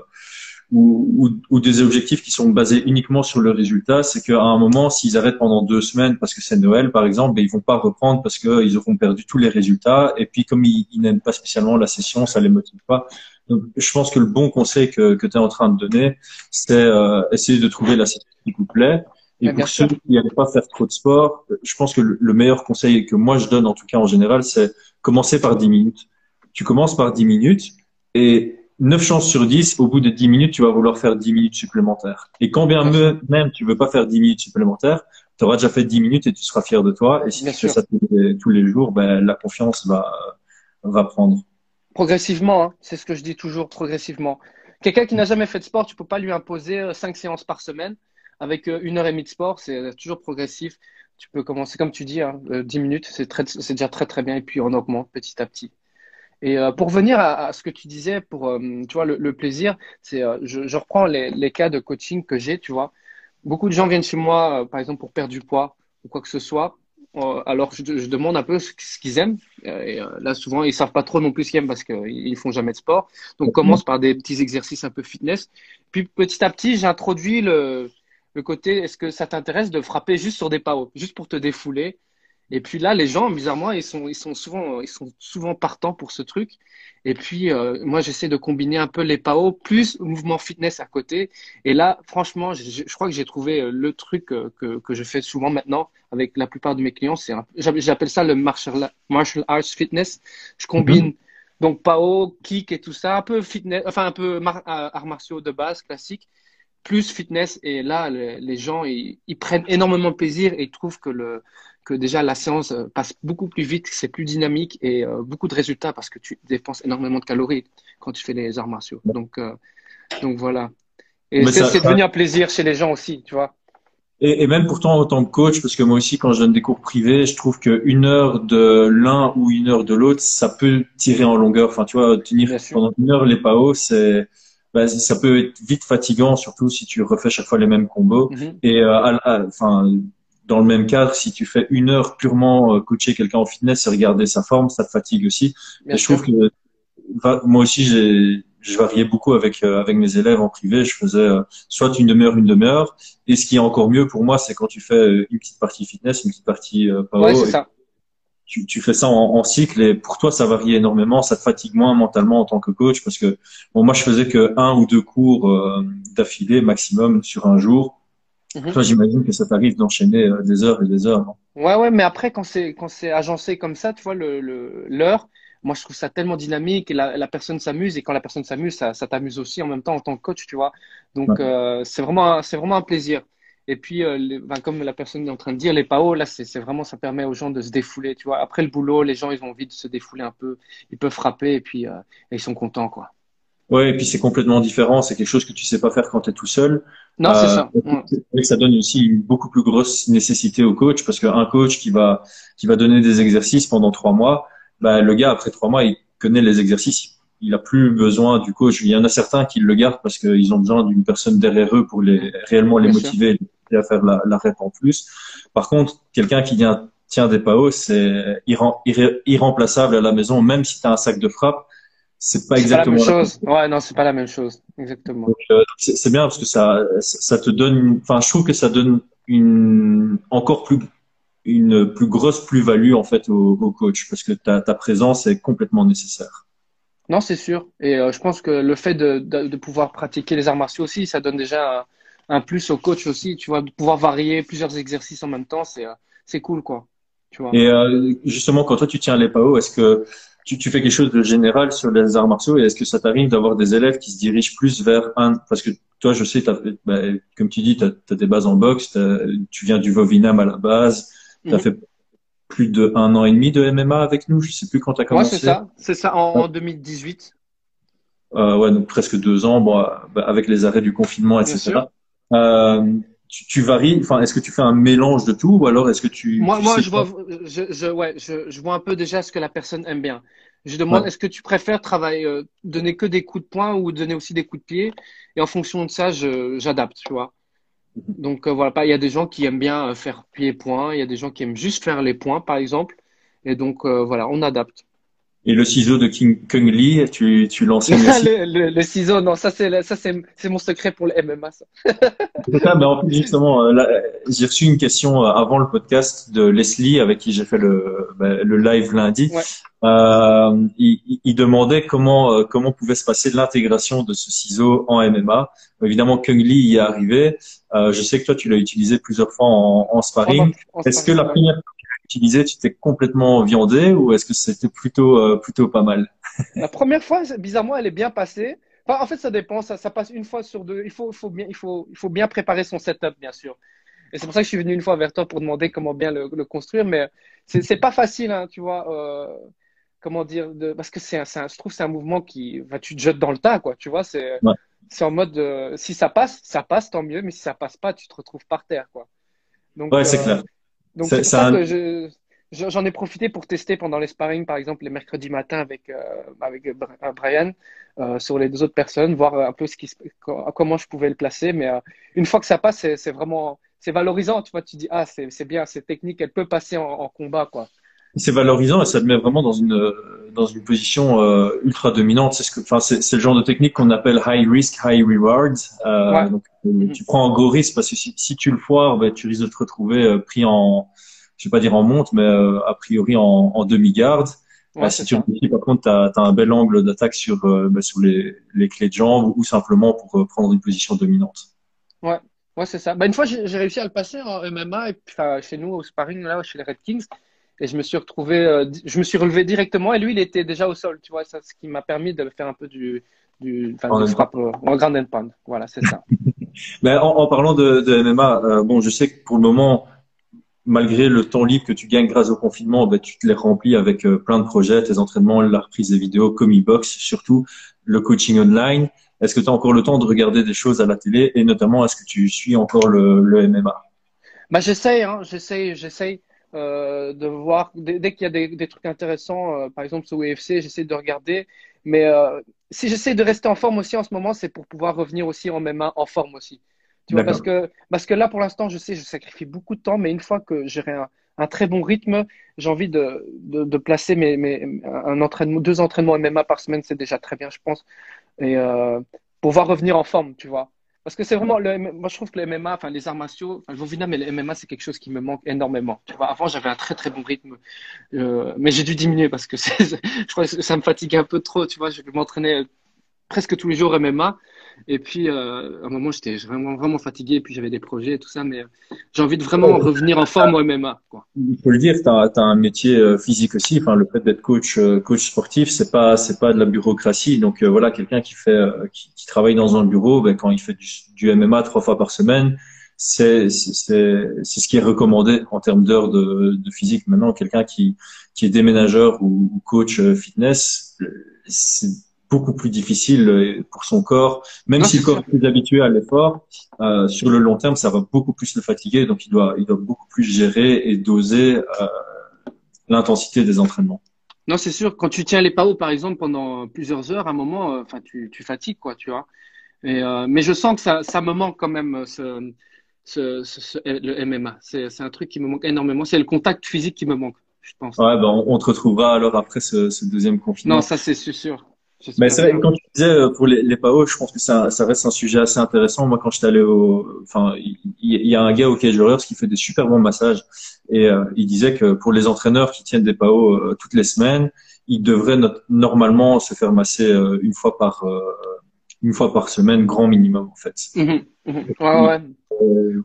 Speaker 2: ou, ou, ou, des objectifs qui sont basés uniquement sur le résultat, c'est qu'à un moment, s'ils arrêtent pendant deux semaines parce que c'est Noël, par exemple, ben, ils vont pas reprendre parce qu'ils auront perdu tous les résultats. Et puis, comme ils, n'aiment pas spécialement la session, ça les motive pas. Donc, je pense que le bon conseil que, que tu es en train de donner, c'est euh, essayer de trouver la session qui vous plaît. Et pour ceux qui n'aiment pas faire trop de sport, je pense que le meilleur conseil que moi je donne, en tout cas en général, c'est commencer par 10 minutes. Tu commences par 10 minutes et 9 chances sur 10, au bout de 10 minutes, tu vas vouloir faire 10 minutes supplémentaires. Et quand bien même tu veux pas faire 10 minutes supplémentaires, tu auras déjà fait 10 minutes et tu seras fier de toi. Et si tu fais ça tous les, jours, ben, la confiance va, va prendre.
Speaker 1: Progressivement, hein. c'est ce que je dis toujours, progressivement. Quelqu'un qui n'a jamais fait de sport, tu peux pas lui imposer 5 euh, séances par semaine avec euh, une heure et demie de sport. C'est toujours progressif. Tu peux commencer, comme tu dis, hein, 10 euh, minutes, c'est déjà très très bien et puis on augmente petit à petit. Et euh, pour venir à, à, ce que tu disais, pour euh, tu vois le, le plaisir, c'est euh, je, je, reprends les, les, cas de coaching que j'ai, tu vois. Beaucoup de gens viennent chez moi, par exemple pour perdre du poids ou quoi que ce soit. alors je, je, demande un peu ce, qu'ils aiment. Et là souvent ils savent pas trop non plus ce qu'ils aiment parce qu'ils ils font jamais de sport. Donc on commence par des petits exercices un peu fitness. Puis petit à petit j'introduis le le côté est-ce que ça t'intéresse de frapper juste sur des pas juste pour te défouler? Et puis là, les gens, bizarrement, ils sont, ils sont souvent, ils sont souvent partants pour ce truc. Et puis, euh, moi, j'essaie de combiner un peu les PAO plus mouvement fitness à côté. Et là, franchement, je, je crois que j'ai trouvé euh, le truc euh, que, que je fais souvent maintenant avec la plupart de mes clients. C'est, j'appelle ça le martial, martial arts fitness. Je combine mhm. donc PAO, kick et tout ça, un peu fitness, enfin un peu arts martiaux de base classique, plus fitness. Et là, les, gens, ils, ils, prennent énormément de plaisir et ils trouvent que le que déjà la séance euh, passe beaucoup plus vite, c'est plus dynamique et euh, beaucoup de résultats parce que tu dépenses énormément de calories quand tu fais les arts martiaux. Donc, euh, donc voilà. Et c'est devenu un plaisir chez les gens aussi, tu vois.
Speaker 2: Et, et, même pourtant en tant que coach, parce que moi aussi quand je donne des cours privés, je trouve qu'une heure de l'un ou une heure de l'autre, ça peut tirer en longueur. Enfin, tu vois, tenir pendant une heure les PAO, c'est bah, ça peut être vite fatigant, surtout si tu refais chaque fois les mêmes combos. Mm-hmm. Et enfin, dans le même cadre, si tu fais une heure purement euh, coacher quelqu'un en fitness et regarder sa forme, ça te fatigue aussi. et je trouve que moi aussi, j'ai je variais beaucoup avec euh, avec mes élèves en privé. Je faisais euh, soit une demi-heure, une demi-heure. Et ce qui est encore mieux pour moi, c'est quand tu fais une petite partie fitness, une petite partie power. Ouais, ça. Tu, tu, fais ça en, en, cycle et pour toi ça varie énormément, ça te fatigue moins mentalement en tant que coach parce que bon moi je faisais que un ou deux cours d'affilée maximum sur un jour Mhm. Toi, j'imagine que ça t'arrive d'enchaîner euh, des heures et des heures. Non?
Speaker 1: Ouais, ouais, mais après, quand c'est quand c'est agencé comme ça, tu vois, le l'heure, moi, je trouve ça tellement dynamique et la, la personne s'amuse et quand la personne s'amuse, ça, ça t'amuse aussi en même temps en tant que coach, tu vois. Donc, euh, c'est vraiment c'est vraiment un plaisir. Et puis, euh, ben, comme la personne est en train de dire, les PAO, là, c'est vraiment, ça permet aux gens de se défouler, tu vois. Après le boulot, les gens, ils ont envie de se défouler un peu. Ils peuvent frapper et puis et ils sont contents, quoi.
Speaker 2: Ouais, et puis c'est complètement différent. C'est quelque chose que tu sais pas faire quand tu es tout seul.
Speaker 1: Non, c'est ça.
Speaker 2: Et ça donne aussi une beaucoup plus grosse nécessité au coach parce qu'un coach qui va qui va donner des exercices pendant trois mois, bah, le gars après trois mois il connaît les exercices, il a plus besoin du coach. Il y en a certains qui le gardent parce qu'ils ont besoin d'une personne derrière eux pour les réellement les motiver et à faire la, la rep en plus. Par contre, quelqu'un qui vient tient des PAO, c'est irremplaçable à la maison, même si tu as un sac de frappe c'est pas exactement
Speaker 1: la même chose. Ouais, non, c'est pas la même chose, exactement.
Speaker 2: Euh, c'est bien parce que ça, ça te donne, enfin, je trouve que ça donne une encore plus une plus grosse plus-value en fait au, au, coach parce que ta, ta présence est complètement nécessaire.
Speaker 1: Non, c'est sûr. Et euh, je pense que le fait de, de, de, pouvoir pratiquer les arts martiaux aussi, ça donne déjà un, un, plus au coach aussi. Tu vois, de pouvoir varier plusieurs exercices en même temps, c'est euh, c'est cool quoi. Tu vois.
Speaker 2: Et justement, quand toi tu tiens les PAO, est-ce que tu, tu, fais quelque chose de général sur les arts martiaux et est-ce que ça t'arrive d'avoir des élèves qui se dirigent plus vers un parce que toi je sais bah, comme tu dis tu as, des bases en boxe tu viens du Vovinam à la base tu as mhm. fait plus de un an et demi de MMA avec nous. Je sais plus quand tu as commencé.
Speaker 1: ouais, c'est ça. C'est ça en, 2018
Speaker 2: euh, ouais donc presque deux ans. Bon, bah, avec les arrêts du confinement etc euh, tu, tu, varies enfin est-ce que tu fais un mélange de tout ou alors est-ce que tu
Speaker 1: moi moi je vois je, je ouais je, je, vois un peu déjà ce que la personne aime bien. Je demande est-ce que tu préfères travailler euh, donner que des coups de poing ou donner aussi des coups de pied? Et en fonction de ça j'adapte tu vois. Donc euh, voilà il y a des gens qui aiment bien euh, faire pied poing il y a des gens qui aiment juste faire les points par exemple. Et donc voilà on adapte
Speaker 2: et le ciseau de King Kung Lee, tu, tu l'enseignes
Speaker 1: aussi le, le, le, ciseau, non, ça c'est ça c'est c'est mon secret pour le MMA. Ça.
Speaker 2: ça mais en plus justement, euh, j'ai reçu une question euh, avant le podcast de Leslie avec qui j'ai fait le bah, le live lundi. Ouais. Euh, il, il, demandait comment euh, comment pouvait se passer l'intégration de ce ciseau en MMA. Évidemment, Kung Lee y est arrivé. Euh, je sais que toi, tu l'as utilisé plusieurs fois en, en sparring. Est-ce que la première utilisé, tu t'es complètement viandé ou est-ce que c'était plutôt euh, plutôt pas mal?
Speaker 1: La première fois, bizarrement, elle est bien passée. Enfin, en fait, ça dépend. Ça, ça, passe une fois sur deux. Il faut, faut bien, il faut, il faut bien préparer son setup, bien sûr. Et c'est pour ça que je suis venu une fois vers toi pour demander comment bien le, le construire. Mais c'est, pas facile, hein, tu vois. Euh, comment dire de, Parce que c'est, un, je trouve, c'est un mouvement qui, va tu te jettes dans le tas, quoi. Tu vois, c'est, c'est en mode, euh, si ça passe, ça passe, tant mieux. Mais si ça passe pas, tu te retrouves par terre, quoi.
Speaker 2: Donc, ouais, c'est euh, clair.
Speaker 1: Donc c'est ça que je, j'en ai profité pour tester pendant les sparring, par exemple les mercredis matins avec euh, avec euh, Brian euh, sur les deux autres personnes, voir un peu ce qui, comment je pouvais le placer. Mais euh, une fois que ça passe, c'est vraiment c'est valorisant. Tu vois, tu dis ah c'est bien, cette technique, elle peut passer en, en combat quoi.
Speaker 2: C'est valorisant et ça te met vraiment dans une dans une position euh, ultra dominante. C'est ce que, enfin, c'est le genre de technique qu'on appelle high risk, high reward. Euh, ouais. donc, mm-hmm. tu prends un gros risque parce que si, si tu le foires, ben, tu risques de te retrouver pris en, je vais pas dire en monte, mais euh, a priori en, en demi-garde. Ouais, si tu réussis, par contre, tu as, un bel angle d'attaque sur, euh, bah, sur les, les, clés de jambes ou simplement pour euh, prendre une position dominante.
Speaker 1: Ouais, ouais c'est ça. Bah, une fois, j'ai réussi à le passer en MMA et puis, chez nous au sparring, là, chez les Red Kings. Et je me suis retrouvé, je me suis relevé directement et lui, il était déjà au sol, tu vois, ça, ce qui m'a permis de faire un peu du, du, en frappe en grand and. Voilà, c'est ça.
Speaker 2: Mais en, en, parlant de, de MMA, bon, je sais que pour le moment, malgré le temps libre que tu gagnes grâce au confinement, ben, tu te les remplis avec euh, plein de projets, tes entraînements, la reprise des vidéos, Comibox, surtout le coaching online. Est-ce que tu as encore le temps de regarder des choses à la télé? Et notamment est-ce que tu suis encore le, le MMA
Speaker 1: bah, J'essaye, hein, j'essaye, j'essaye euh, de voir, dès, qu'il y a des, des trucs intéressants, euh, par exemple sur UFC, j'essaie de regarder. Mais euh, si j'essaie de rester en forme aussi en ce moment, c'est pour pouvoir revenir aussi en MMA en forme aussi. Tu vois, parce que, parce que là, pour l'instant, je sais, je sacrifie beaucoup de temps, mais une fois que j'aurai un, un, très bon rythme, j'ai envie de, de, de placer mes, mes, un entraînement, deux entraînements MMA par semaine, c'est déjà très bien, je pense. Et euh, pouvoir revenir en forme, tu vois. Parce que c'est vraiment, le, moi je trouve que le MMA, enfin les arts martiaux, enfin, le mais le MMA c'est quelque chose qui me manque énormément. Tu vois, avant j'avais un très très bon rythme, euh, mais j'ai dû diminuer parce que je crois que ça me fatiguait un peu trop. Tu vois, je m'entraînais presque tous les jours MMA. Et puis, euh, à un moment, j'étais vraiment, vraiment fatigué. Et puis, j'avais des projets et tout ça. Mais euh, j'ai envie de vraiment revenir en forme au MMA. Quoi.
Speaker 2: Il faut le dire, tu as, un métier euh, physique aussi. Enfin, le fait d'être coach, coach sportif, c'est pas, c'est pas de la bureaucratie. Donc voilà, quelqu'un qui fait, qui, qui, travaille dans un bureau, ben, quand il fait du, du MMA trois fois par semaine, c'est ce qui est recommandé en termes d'heures de, de, physique. Maintenant, quelqu'un qui qui est déménageur ou, coach fitness, c'est beaucoup plus difficile pour son corps, même si le corps est plus habitué à l'effort. Euh, sur le long terme, ça va beaucoup plus le fatiguer, donc il doit il doit beaucoup plus gérer et doser euh, l'intensité des entraînements.
Speaker 1: Non, c'est sûr. Quand tu tiens les PAO, par exemple, pendant plusieurs heures, à un moment, euh, enfin, tu, tu fatigues, quoi, tu vois. Et, euh, mais je sens que ça, ça me manque quand même, ce, ce, ce, le MMA. C'est un truc qui me manque énormément. C'est le contact physique qui me manque, je pense.
Speaker 2: Ouais, ben, on, on te retrouvera alors après ce, ce deuxième confinement.
Speaker 1: Non, ça c'est sûr.
Speaker 2: Mais c'est vrai, quand tu disais euh, pour les, les PAO, je pense que ça, ça reste un sujet assez intéressant. Moi, quand j'étais allé au, enfin, il y, a un gars au Cage Warriors qui fait des super bons massages et euh, il disait que pour les entraîneurs qui tiennent des PAO euh, toutes les semaines, ils devraient normalement se faire masser une fois par une fois par semaine, grand minimum en fait.
Speaker 1: Mhm, mhm. Ouais, ouais.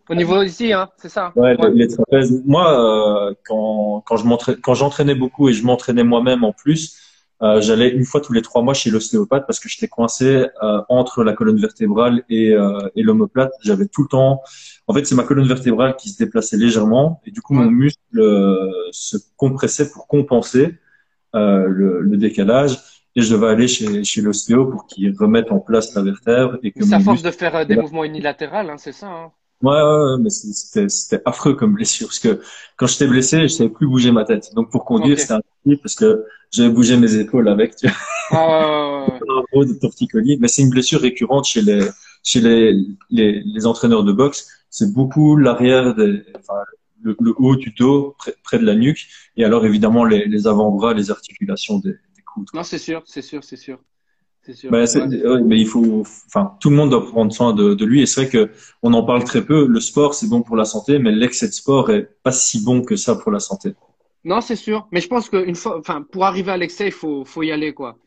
Speaker 1: Au niveau ici, hein, c'est ça.
Speaker 2: Ouais, les trapèzes. Moi, quand quand je m'entraînais, quand j'entraînais beaucoup et je m'entraînais moi-même en plus, euh, j'allais une fois tous les trois mois chez l'ostéopathe parce que j'étais coincé euh, entre la colonne vertébrale et, euh, et l'omoplate. J'avais tout le temps. En fait, c'est ma colonne vertébrale qui se déplaçait légèrement et du coup mon muscle euh, se compressait pour compenser euh, le, le, décalage. Et je devais aller chez, chez l'ostéo pour qu'il remette en place la vertèbre. Et
Speaker 1: que à force de faire des mouvements unilatéraux, hein, c'est ça. Hein
Speaker 2: Ouais, ouais, mais c'était, c'était affreux comme blessure parce que quand j'étais blessé, je savais plus bouger ma tête. Donc pour conduire, c'était un peu parce que j'avais bougé mes épaules avec, tu vois.
Speaker 1: Ah,
Speaker 2: un de torticolis. Mais c'est une blessure récurrente chez les, chez les, les, les entraîneurs de boxe. C'est beaucoup l'arrière des, enfin, le, haut du dos près, près, de la nuque et alors évidemment les, les avant-bras, les articulations des, des coudes.
Speaker 1: Non, c'est sûr, c'est sûr, c'est sûr.
Speaker 2: Sûr, bah, mais il faut, enfin, tout le monde doit prendre soin de, de lui. Et c'est vrai que on en parle très peu. Le sport, c'est bon pour la santé, mais l'excès de sport est pas si bon que ça pour la santé.
Speaker 1: Non, c'est sûr. Mais je pense qu'une fois, enfin, pour arriver à l'excès, il faut, faut y aller, quoi.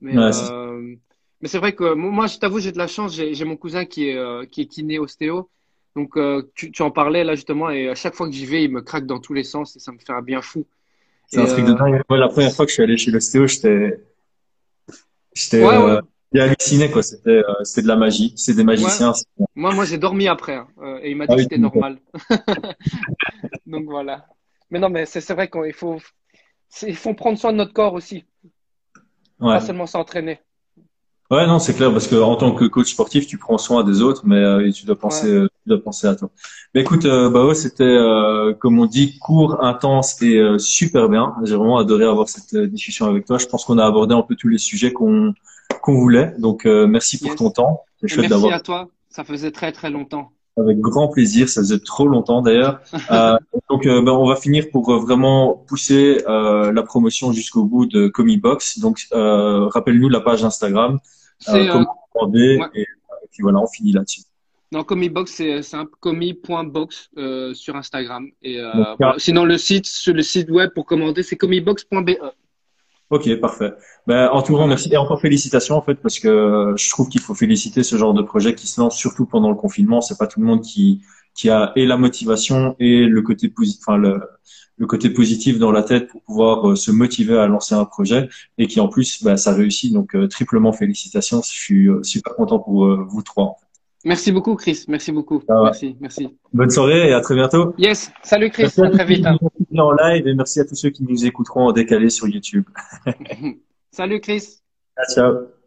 Speaker 1: Mais, euh, mais c'est vrai que moi, je t'avoue, j'ai de la chance. J'ai mon cousin qui est, euh, qui est kiné ostéo. Donc, euh, tu, tu en parlais là justement, et à chaque fois que j'y vais, il me craque dans tous les sens et ça me fait un bien fou.
Speaker 2: C'est un truc de dingue. Moi, la première fois que je suis allé chez l'ostéo, j'étais J'étais ouais, ouais. euh, halluciné quoi. C'était euh, de la magie. C'est des magiciens.
Speaker 1: Moi moi j'ai dormi après hein, euh, et il m'a dit ah, que c'était normal. Donc voilà. Mais non mais c'est vrai qu'il faut il faut prendre soin de notre corps aussi. Pas seulement s'entraîner.
Speaker 2: Ouais, non, c'est clair, parce que en tant que coach sportif, tu prends soin des autres, mais euh, tu dois penser. Tu dois penser à toi. Mais écoute, euh, bah ouais, c'était, euh, comme on dit, court, intense et euh, super bien. J'ai vraiment adoré avoir cette discussion avec toi. Je pense qu'on a abordé un peu tous les sujets qu'on qu'on voulait. Donc, merci pour ton temps.
Speaker 1: C'est chouette d'avoir. Merci à toi. Ça faisait très très longtemps.
Speaker 2: Avec grand plaisir. Ça faisait trop longtemps d'ailleurs. donc, bah, on va finir pour vraiment pousser la promotion jusqu'au bout de Comibox. Donc, rappelle-nous la page Instagram. C'est euh, ouais. et, et, puis voilà, on finit là-dessus.
Speaker 1: Non, Comibox, c'est simple, comi.box euh, sur Instagram. Et euh, voilà. Sinon, le site, sur le site web pour commander, c'est comibox.be.
Speaker 2: Ok, parfait. Ben, en tout cas, merci et encore félicitations en fait parce que je trouve qu'il faut féliciter ce genre de projet qui se lance surtout pendant le confinement. C'est pas tout le monde qui qui a et la motivation et le côté positif, enfin le, le côté positif dans la tête pour pouvoir euh, se motiver à lancer un projet et qui en plus bah, ça réussit donc euh, triplement félicitations je suis euh, super content pour vous trois
Speaker 1: merci beaucoup Chris. Merci beaucoup. Ah merci. Merci.
Speaker 2: Bonne soirée et à très bientôt.
Speaker 1: Yes. Salut Chris. À, très vite hein.
Speaker 2: en live et merci à tous ceux qui nous écouteront en décalé sur YouTube.
Speaker 1: Salut Chris.
Speaker 2: Ciao